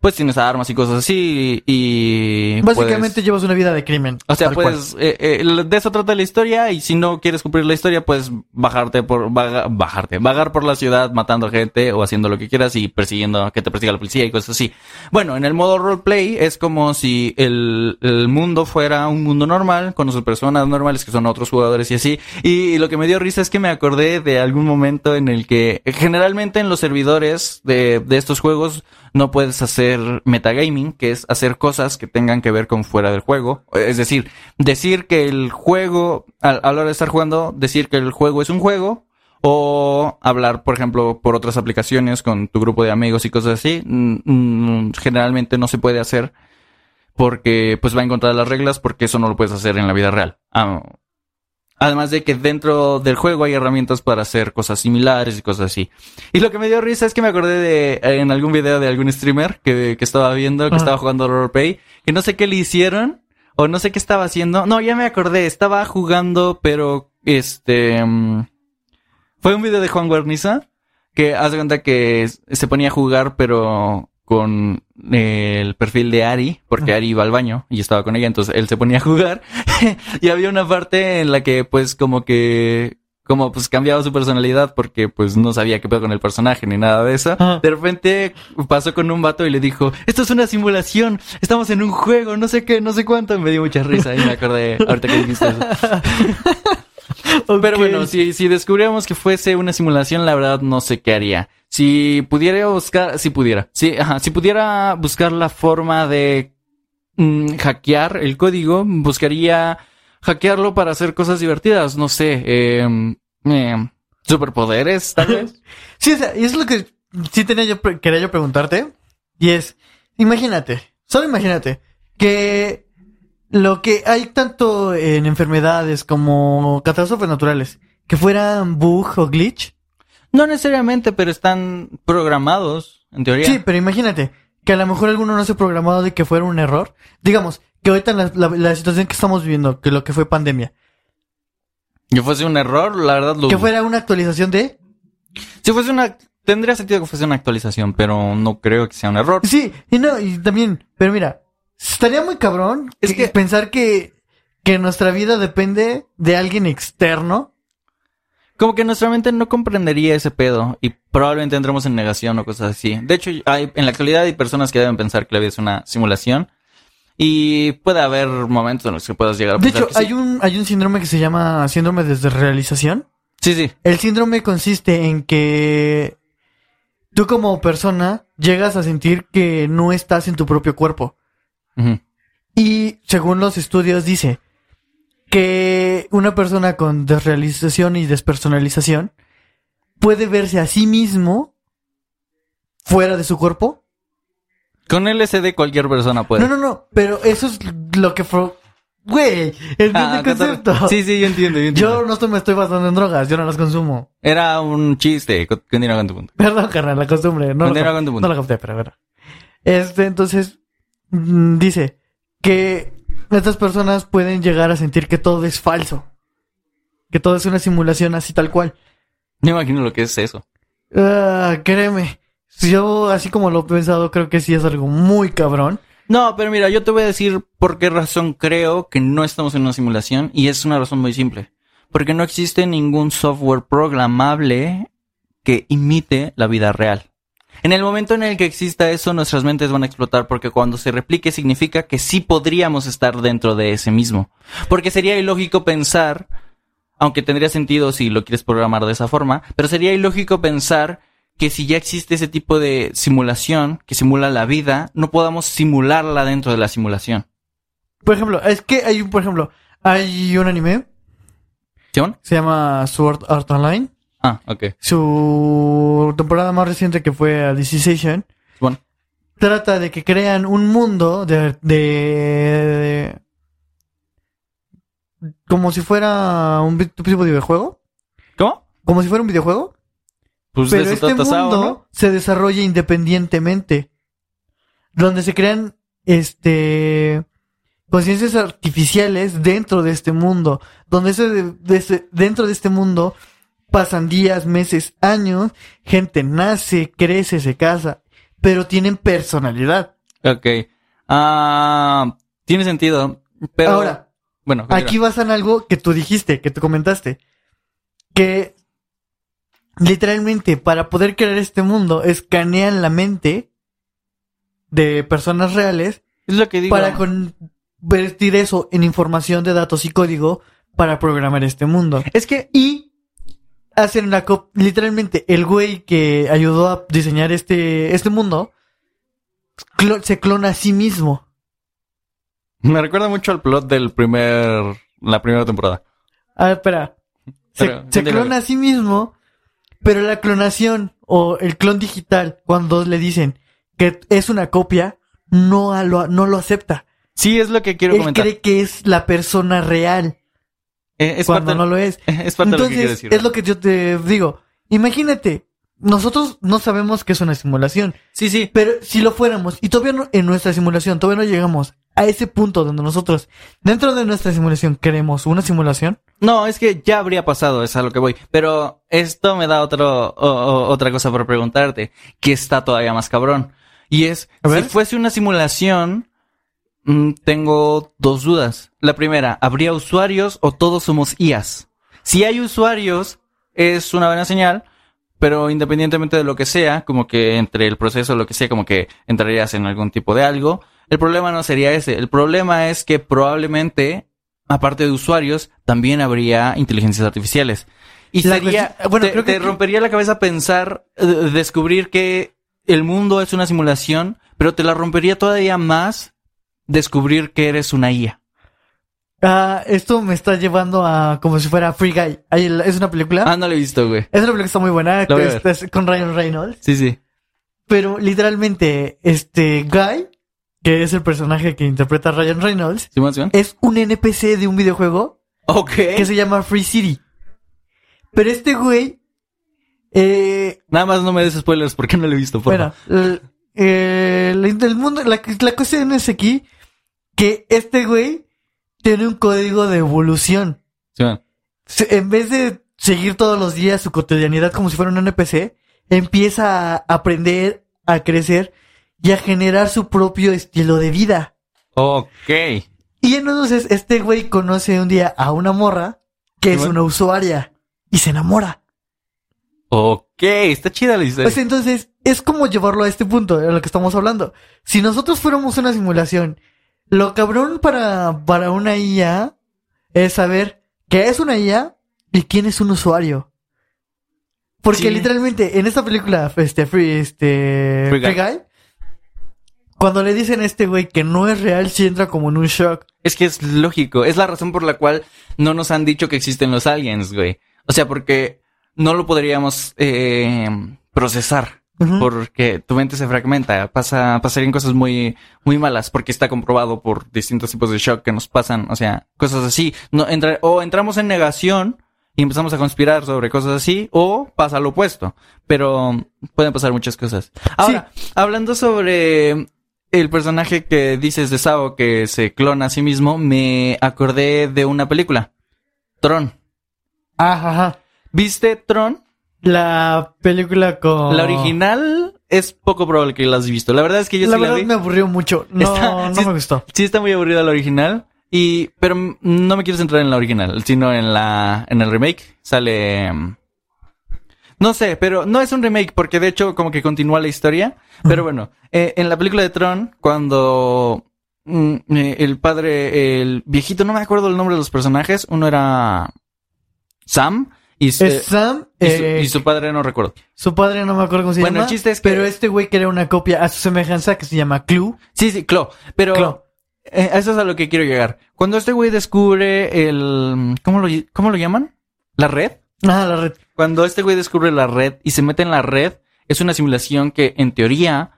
Pues tienes armas y cosas así. Y. Básicamente puedes- llevas una vida de crimen. O sea, pues, eh, eh, de eso trata la historia y si no quieres cumplir la historia, pues bajarte por, vaga- bajarte, vagar por la ciudad matando gente o haciendo lo que quieras y persiguiendo, que te persiga la policía y cosas así. Bueno, en el modo roleplay es como si el, el mundo fuera un mundo normal, con sus personas normales que son otros jugadores y así. Y, lo que me dio risa es que me acordé de algún momento en el que generalmente en los servidores de, de estos juegos no puedes hacer metagaming, que es hacer cosas que tengan que ver con fuera del juego. Es decir, decir que el juego, a, a la hora de estar jugando, decir que el juego es un juego, o hablar, por ejemplo, por otras aplicaciones con tu grupo de amigos y cosas así, generalmente no se puede hacer porque pues va en contra de las reglas porque eso no lo puedes hacer en la vida real. Ah, Además de que dentro del juego hay herramientas para hacer cosas similares y cosas así. Y lo que me dio risa es que me acordé de eh, en algún video de algún streamer que, que estaba viendo, que estaba jugando roleplay, que no sé qué le hicieron o no sé qué estaba haciendo. No, ya me acordé, estaba jugando, pero este mm, fue un video de Juan Guarniza que hace cuenta que se ponía a jugar, pero con eh, el perfil de Ari, porque. Ari iba al baño y estaba con ella, entonces él se ponía a jugar *laughs* y había una parte en la que pues como que como pues cambiaba su personalidad porque pues no sabía qué pedo con el personaje ni nada de eso. De repente pasó con un vato y le dijo, esto es una simulación, estamos en un juego, no sé qué, no sé cuánto. Me dio mucha risa y me acordé ahorita que dijiste eso. *laughs* Pero Ok. bueno, si, si descubriéramos que fuese una simulación, la verdad no sé qué haría. Si pudiera buscar, si pudiera, si, ajá, si pudiera buscar la forma de mm, hackear el código, buscaría hackearlo para hacer cosas divertidas, no sé, eh, superpoderes, tal vez. *laughs* Sí, es lo que sí tenía yo, quería yo preguntarte. Y es, imagínate, solo imagínate, que lo que hay tanto en enfermedades como catástrofes naturales, que fueran bug o glitch. No necesariamente, pero están programados, en teoría. Sí, pero imagínate, que a lo mejor alguno no se ha programado de que fuera un error. Digamos, que ahorita la, la- la situación que estamos viviendo, que lo que fue pandemia, Si fuese un error, la verdad lo que fuera una actualización de... Si fuese una, tendría sentido que fuese una actualización, pero no creo que sea un error. Sí, y no, y también, pero mira, estaría muy cabrón Es que- que- pensar que, que nuestra vida depende de alguien externo. Como que nuestra mente no comprendería ese pedo y probablemente entremos en negación o cosas así. De hecho, hay, en la actualidad hay personas que deben pensar que la vida es una simulación y puede haber momentos en los que puedas llegar a De pensar hecho, que sí. hay un, hay un síndrome que se llama síndrome de desrealización. Sí, sí. El síndrome consiste en que tú como persona llegas a sentir que no estás en tu propio cuerpo. Y según los estudios dice que una persona con desrealización y despersonalización puede verse a sí mismo fuera de su cuerpo. Con LSD cualquier persona puede. No, no, no, pero eso es lo que fue... Güey, Ah, el ¿qué tal? concepto. Sí, sí, yo entiendo, yo entiendo. Yo no estoy- me estoy basando en drogas, yo no las consumo. Era un chiste. Co- Continúa con tu punto. Perdón, carnal, la costumbre. No, Continúa con tu punto. no lo capté, pero bueno. Este, entonces, mm, dice que estas personas pueden llegar a sentir que todo es falso. Que todo es una simulación así tal cual. Me imagino lo que es eso. Ah, créeme. Yo, así como lo he pensado, creo que sí es algo muy cabrón. No, pero mira, yo te voy a decir por qué razón creo que no estamos en una simulación y es una razón muy simple. Porque no existe ningún software programable que imite la vida real. En el momento en el que exista eso, nuestras mentes van a explotar porque cuando se replique significa que sí podríamos estar dentro de ese mismo. Porque sería ilógico pensar, aunque tendría sentido si lo quieres programar de esa forma, pero sería ilógico pensar que si ya existe ese tipo de simulación que simula la vida, no podamos simularla dentro de la simulación. Por ejemplo, es que hay, un- por ejemplo, hay un anime, ¿Simón? se llama Sword Art Online. Ah, ok. Su temporada más reciente que fue a DC Station. Simón. trata de que crean un mundo de, de, de- como si fuera un tipo de videojuego, ¿Cómo? como si fuera un videojuego, Pues pero de este Sao, mundo ¿no? se desarrolla independientemente, donde se crean este conciencias artificiales dentro de este mundo, donde ese, de ese- dentro de este mundo pasan días, meses, años, gente nace, crece, se casa, pero tienen personalidad. Ok. Ah, tiene sentido. Pero. Ahora, bueno, continúa. aquí basan algo que tú dijiste, que tú comentaste, que literalmente para poder crear este mundo escanean la mente de personas reales es lo que digo. para convertir eso en información de datos y código para programar este mundo. Es que Y hacen una cop literalmente el güey que ayudó a diseñar este este mundo se clona a sí mismo. me recuerda mucho al plot del primer. La primera temporada. A ver, espera. Se, Pero, se clona a sí mismo, pero la clonación o el clon digital, cuando le dicen que es una copia, no lo, no lo acepta. Sí, es lo que quiero Él comentar. cree que es la persona real. Eh, es cuando parte, no lo es. *laughs* es parte de lo que quiero Entonces, decir. es lo que yo te digo. Imagínate, nosotros no sabemos que es una simulación, Sí, sí. pero si lo fuéramos, y todavía no, en nuestra simulación, todavía no llegamos a ese punto donde nosotros, dentro de nuestra simulación, queremos una simulación. No, es que ya habría pasado, es a lo que voy. Pero esto me da otro, o- o- otra cosa por preguntarte, que está todavía más cabrón. Y es, si fuese una simulación, mm, tengo dos dudas. La primera, ¿habría usuarios o todos somos IAs? Si hay usuarios, es una buena señal, pero independientemente de lo que sea, como que entre el proceso, lo que sea, como que entrarías en algún tipo de algo, el problema no sería ese. El problema es que probablemente, aparte de usuarios, también habría inteligencias artificiales. Y sería, cuestión- bueno, te, creo que- te rompería la cabeza pensar, eh, descubrir que el mundo es una simulación, pero te la rompería todavía más descubrir que eres una IA. Ah, esto me está llevando a como si fuera Free Guy. Es una película. Ah, no lo he visto, güey. Es una película que está muy buena, La voy a que es- es con Ryan Reynolds. Sí, sí. Pero literalmente, este Guy, que es el personaje que interpreta a Ryan Reynolds, es un NPC de un videojuego Ok. que se llama Free City. Pero este güey, eh, Nada más no me des spoilers porque no lo he visto, por bueno, el, eh, el mundo, la, la cuestión es aquí que este güey tiene un código de evolución. En vez de seguir todos los días su cotidianidad como si fuera un NPC, empieza a aprender, a crecer y a generar su propio estilo de vida. Ok. Y entonces este güey conoce un día a una morra que es una usuaria y se enamora. Ok. Está chida la historia. Pues entonces es como llevarlo a este punto de lo que estamos hablando. Si nosotros fuéramos una simulación, lo cabrón para, para una IA es saber qué es una IA y quién es un usuario. Porque Sí. literalmente en esta película, este, Free, este, Free. Guy, cuando le dicen a este güey que no es real, sí entra como en un shock. Es que es lógico. Es la razón por la cual no nos han dicho que existen los aliens, güey. O sea, porque no lo podríamos eh, procesar. Porque tu mente se fragmenta. Pasa, pasarían cosas muy, muy malas. Porque está comprobado por distintos tipos de shock que nos pasan. O sea, cosas así. No, entra- o entramos en negación y empezamos a conspirar sobre cosas así. O pasa lo opuesto. Pero pueden pasar muchas cosas. Ahora, hablando sobre el personaje que dices de Sao que se clona a sí mismo, me acordé de una película. Tron. Ajá, ajá. ¿Viste Tron? La película con... La original es poco probable que la has visto. La verdad es que yo la sí la verdad vi. me aburrió mucho. No, Está- no sí- me gustó. Sí está muy aburrida la original. Y, pero no me quiero centrar en la original, sino en la, en el remake. Sale, mm, no sé, pero no es un remake porque de hecho como que continúa la historia. Pero bueno, eh, en la película de Tron, cuando mm, eh, el padre, el viejito, no me acuerdo el nombre de los personajes, uno era Sam y, su- Es Sam, y su, eh, y su padre no recuerdo. Su padre no me acuerdo cómo se Bueno, llama. el chiste es que- Pero este güey crea una copia a su semejanza que se llama Clue. Sí, sí, Clo. Pero Clo. eh, eso es a lo que quiero llegar. Cuando este güey descubre el... ¿Cómo lo, cómo lo llaman? ¿La red? Ah, la red. Cuando este güey descubre la red y se mete en la red, es una simulación que en teoría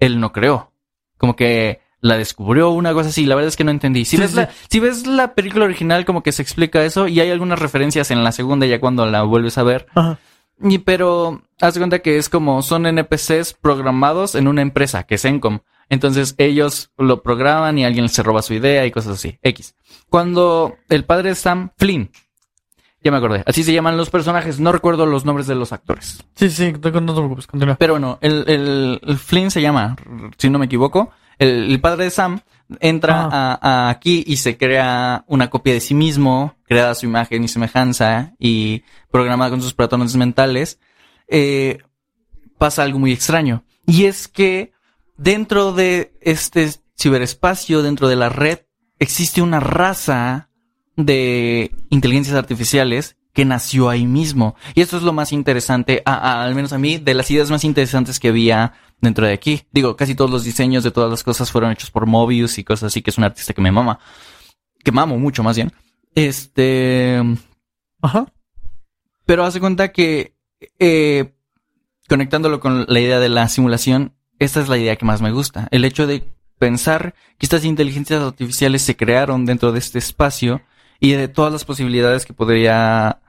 él no creó. Como que la descubrió, una cosa así. La verdad es que no entendí. Si, Sí, ves, sí. La, si ves la película original, como que se explica eso y hay algunas referencias en la segunda ya cuando la vuelves a ver. Ajá. Y pero haz de cuenta que es como son NPCs programados en una empresa que es Encom. Entonces ellos lo programan y alguien se roba su idea y cosas así. X. Cuando el padre es Sam Flynn. Ya me acordé. Así se llaman los personajes. No recuerdo los nombres de los actores. Sí, sí, no te preocupes, continúa. Pero bueno, el, el- el Flynn se llama, si no me equivoco. El, el padre de Sam entra a, a aquí y se crea una copia de sí mismo, creada su imagen y semejanza y programada con sus patrones mentales. Eh, pasa algo muy extraño. Y es que dentro de este ciberespacio, dentro de la red, existe una raza de inteligencias artificiales que nació ahí mismo. Y esto es lo más interesante, a- a- al menos a mí, de las ideas más interesantes que había dentro de aquí. Digo, casi todos los diseños de todas las cosas fueron hechos por Mobius y cosas así, que es un artista que me mama. Que mamo mucho, más bien. Este... Ajá. Pero hace cuenta que, eh, conectándolo con la idea de la simulación, esta es la idea que más me gusta. El hecho de pensar que estas inteligencias artificiales se crearon dentro de este espacio y de todas las posibilidades que podría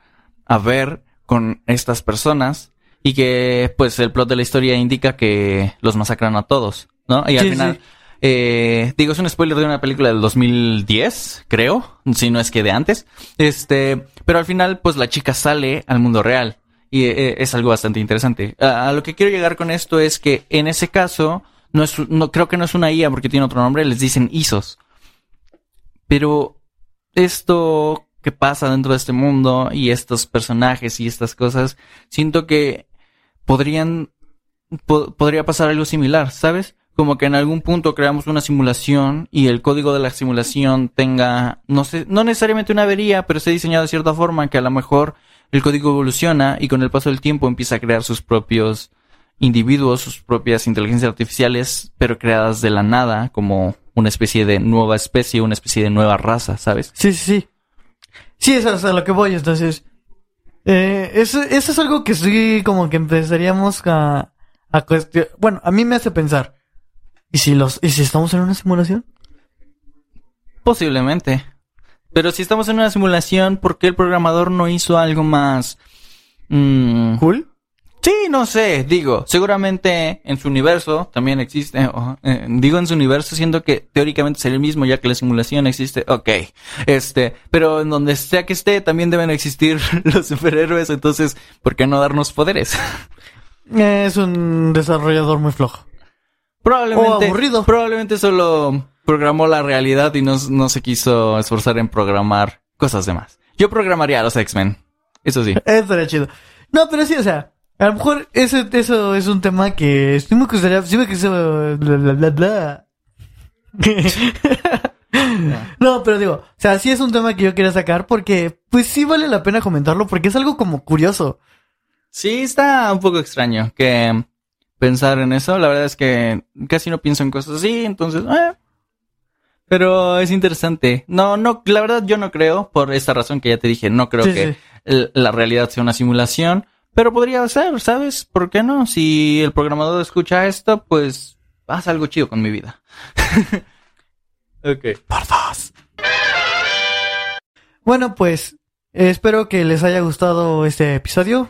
haber con estas personas y que pues el plot de la historia indica que los masacran a todos, ¿no? Y al Sí, final, sí. eh, digo, es un spoiler de una película del 2010, creo, si no es que de antes, este, pero al final pues la chica sale al mundo real y eh, es algo bastante interesante. A, a lo que quiero llegar con esto es que en ese caso, no es, no, creo que no es una IA porque tiene otro nombre, les dicen ISOs. Pero esto que pasa dentro de este mundo y estos personajes y estas cosas, siento que podrían, po- podría pasar algo similar, ¿sabes? Como que en algún punto creamos una simulación y el código de la simulación tenga, no sé, no necesariamente una avería, pero esté diseñado de cierta forma que a lo mejor el código evoluciona y con el paso del tiempo empieza a crear sus propios individuos, sus propias inteligencias artificiales, pero creadas de la nada, como una especie de nueva especie, una especie de nueva raza, ¿sabes? Sí, sí, sí. Sí, eso es a lo que voy, entonces. Eh, eso, eso es algo que sí, como que empezaríamos a, a cuestionar. Bueno, a mí me hace pensar. ¿Y si los, y si estamos en una simulación? Posiblemente. Pero si estamos en una simulación, ¿por qué el programador no hizo algo más... mm, Cool. Sí, no sé, digo, seguramente en su universo también existe, *laughs* eh, digo en su universo, siendo que teóricamente sería el mismo ya que la simulación existe, ok, este, pero en donde sea que esté también deben existir *laughs* los superhéroes, entonces, ¿por qué no darnos poderes? *laughs* Es un desarrollador muy flojo. Probablemente, O aburrido. probablemente solo programó la realidad y no, no se quiso esforzar en programar cosas demás. Yo programaría a los X-Men, eso sí. Eso estaría chido. No, pero sí, o sea, a lo mejor eso, eso es un tema que sí me gustaría, sí me gustaría, bla, bla, bla, bla. *laughs* No, pero digo, o sea, sí es un tema que yo quería sacar porque, pues sí vale la pena comentarlo porque es algo como curioso. Sí, está un poco extraño que pensar en eso. La verdad es que casi no pienso en cosas así, entonces, eh. Pero es interesante. No, no, la verdad yo no creo, por esta razón que ya te dije, no creo Sí, que sí. la realidad sea una simulación, pero podría ser, ¿sabes? ¿Por qué no? Si el programador escucha esto, pues haz algo chido con mi vida. *laughs* ok. Por dos. Bueno, pues eh, espero que les haya gustado este episodio.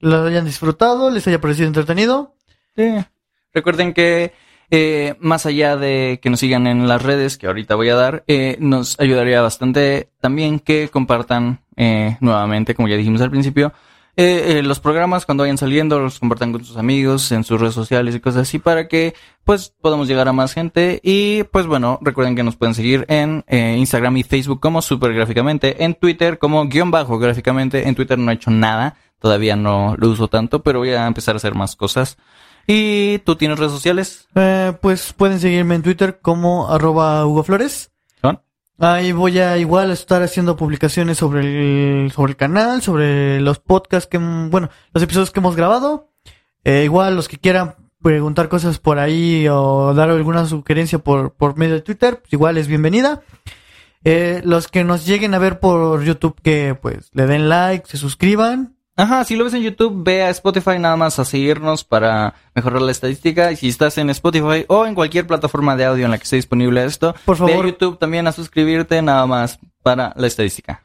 Lo hayan disfrutado, les haya parecido entretenido. Sí. Recuerden que eh, más allá de que nos sigan en las redes que ahorita voy a dar, eh, nos ayudaría bastante también que compartan eh, nuevamente, como ya dijimos al principio, eh, eh, los programas cuando vayan saliendo, los compartan con sus amigos en sus redes sociales y cosas así para que pues podamos llegar a más gente y pues bueno, recuerden que nos pueden seguir en eh, Instagram y Facebook como super gráficamente, en Twitter como guion bajo gráficamente, en Twitter no he hecho nada, todavía no lo uso tanto, pero voy a empezar a hacer más cosas. ¿Y tú tienes redes sociales? Eh, pues pueden seguirme en Twitter como arroba Hugo Flores. Ahí voy a igual estar haciendo publicaciones sobre el, sobre el canal, sobre los podcasts que, bueno, los episodios que hemos grabado. Eh, igual los que quieran preguntar cosas por ahí o dar alguna sugerencia por, por medio de Twitter, pues igual es bienvenida. Eh, los que nos lleguen a ver por YouTube que pues le den like, se suscriban. Ajá, si lo ves en YouTube, ve a Spotify nada más a seguirnos para mejorar la estadística. Y si estás en Spotify o en cualquier plataforma de audio en la que esté disponible esto, Por ve a favor. YouTube también a suscribirte nada más para la estadística.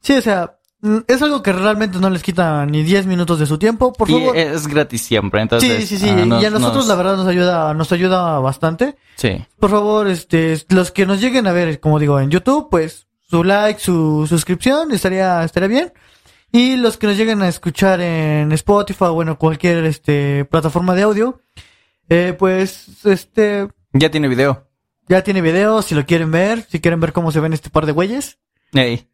Sí, o sea, mm, es algo que realmente no les quita ni 10 minutos de su tiempo, por y favor. es gratis siempre, entonces... sí, sí, sí. ah, nos- y a nosotros nos- la verdad nos ayuda, nos ayuda bastante. Sí. Por favor, este, los que nos lleguen a ver, como digo, en YouTube, pues su like, su suscripción estaría, estaría bien. Y los que nos lleguen a escuchar en Spotify, o bueno, cualquier este plataforma de audio, eh, pues este Ya tiene video. ya tiene video, si lo quieren ver, si quieren ver cómo se ven este par de güeyes. Ey.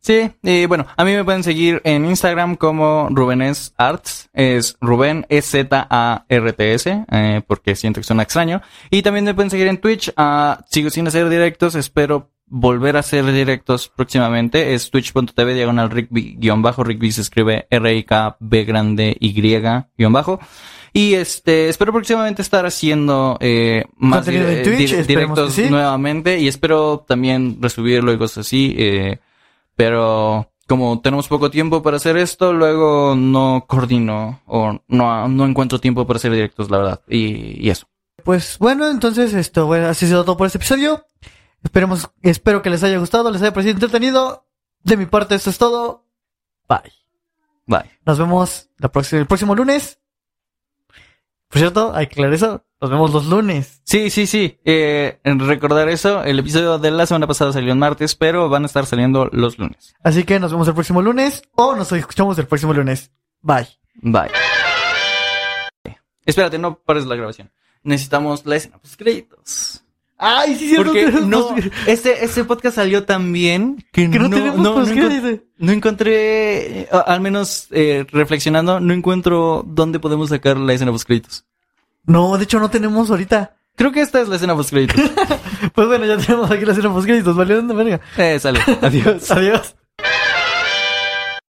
Sí, y bueno, a mí me pueden seguir en Instagram como Rubenes Arts, es Rubén E S-Z-A-R-T-S, eh, porque siento que suena extraño. Y también me pueden seguir en Twitch, ah, sigo sin hacer directos, espero volver a hacer directos próximamente, es twitch.tv diagonal bajo, Rigby se escribe R-I-K-B grande Y guion bajo. Y este, espero próximamente estar haciendo eh, más dire- Twitch, que directos sí. nuevamente y espero también resubirlo y cosas así. Eh, pero como tenemos poco tiempo para hacer esto, luego no coordino o no, no encuentro tiempo para hacer directos, la verdad. Y, y eso. Pues bueno, entonces esto, bueno, así ha sido todo por este episodio. Esperemos, espero que les haya gustado, les haya parecido entretenido. De mi parte, eso es todo. Bye. Bye. Nos vemos la próxima, el próximo lunes. Por cierto, hay que aclarar eso. Nos vemos los lunes. Sí, sí, sí. Eh, recordar eso, el episodio de la semana pasada salió en martes, pero van a estar saliendo los lunes. Así que nos vemos el próximo lunes o nos escuchamos el próximo lunes. Bye. Bye. Espérate, no pares la grabación. Necesitamos la escena post créditos. Ay, sí, cierto. Porque tenemos no, este, este podcast salió tan bien que, que no, tenemos no, post- encon- no encontré, eh, al menos eh, reflexionando, no encuentro dónde podemos sacar la escena post créditos. No, de hecho no tenemos ahorita. Creo que esta es la escena post créditos. *laughs* Pues bueno, ya tenemos aquí la escena post créditos, ¿vale? ¿Dónde verga? eh, sale. *laughs* Adiós. Adiós.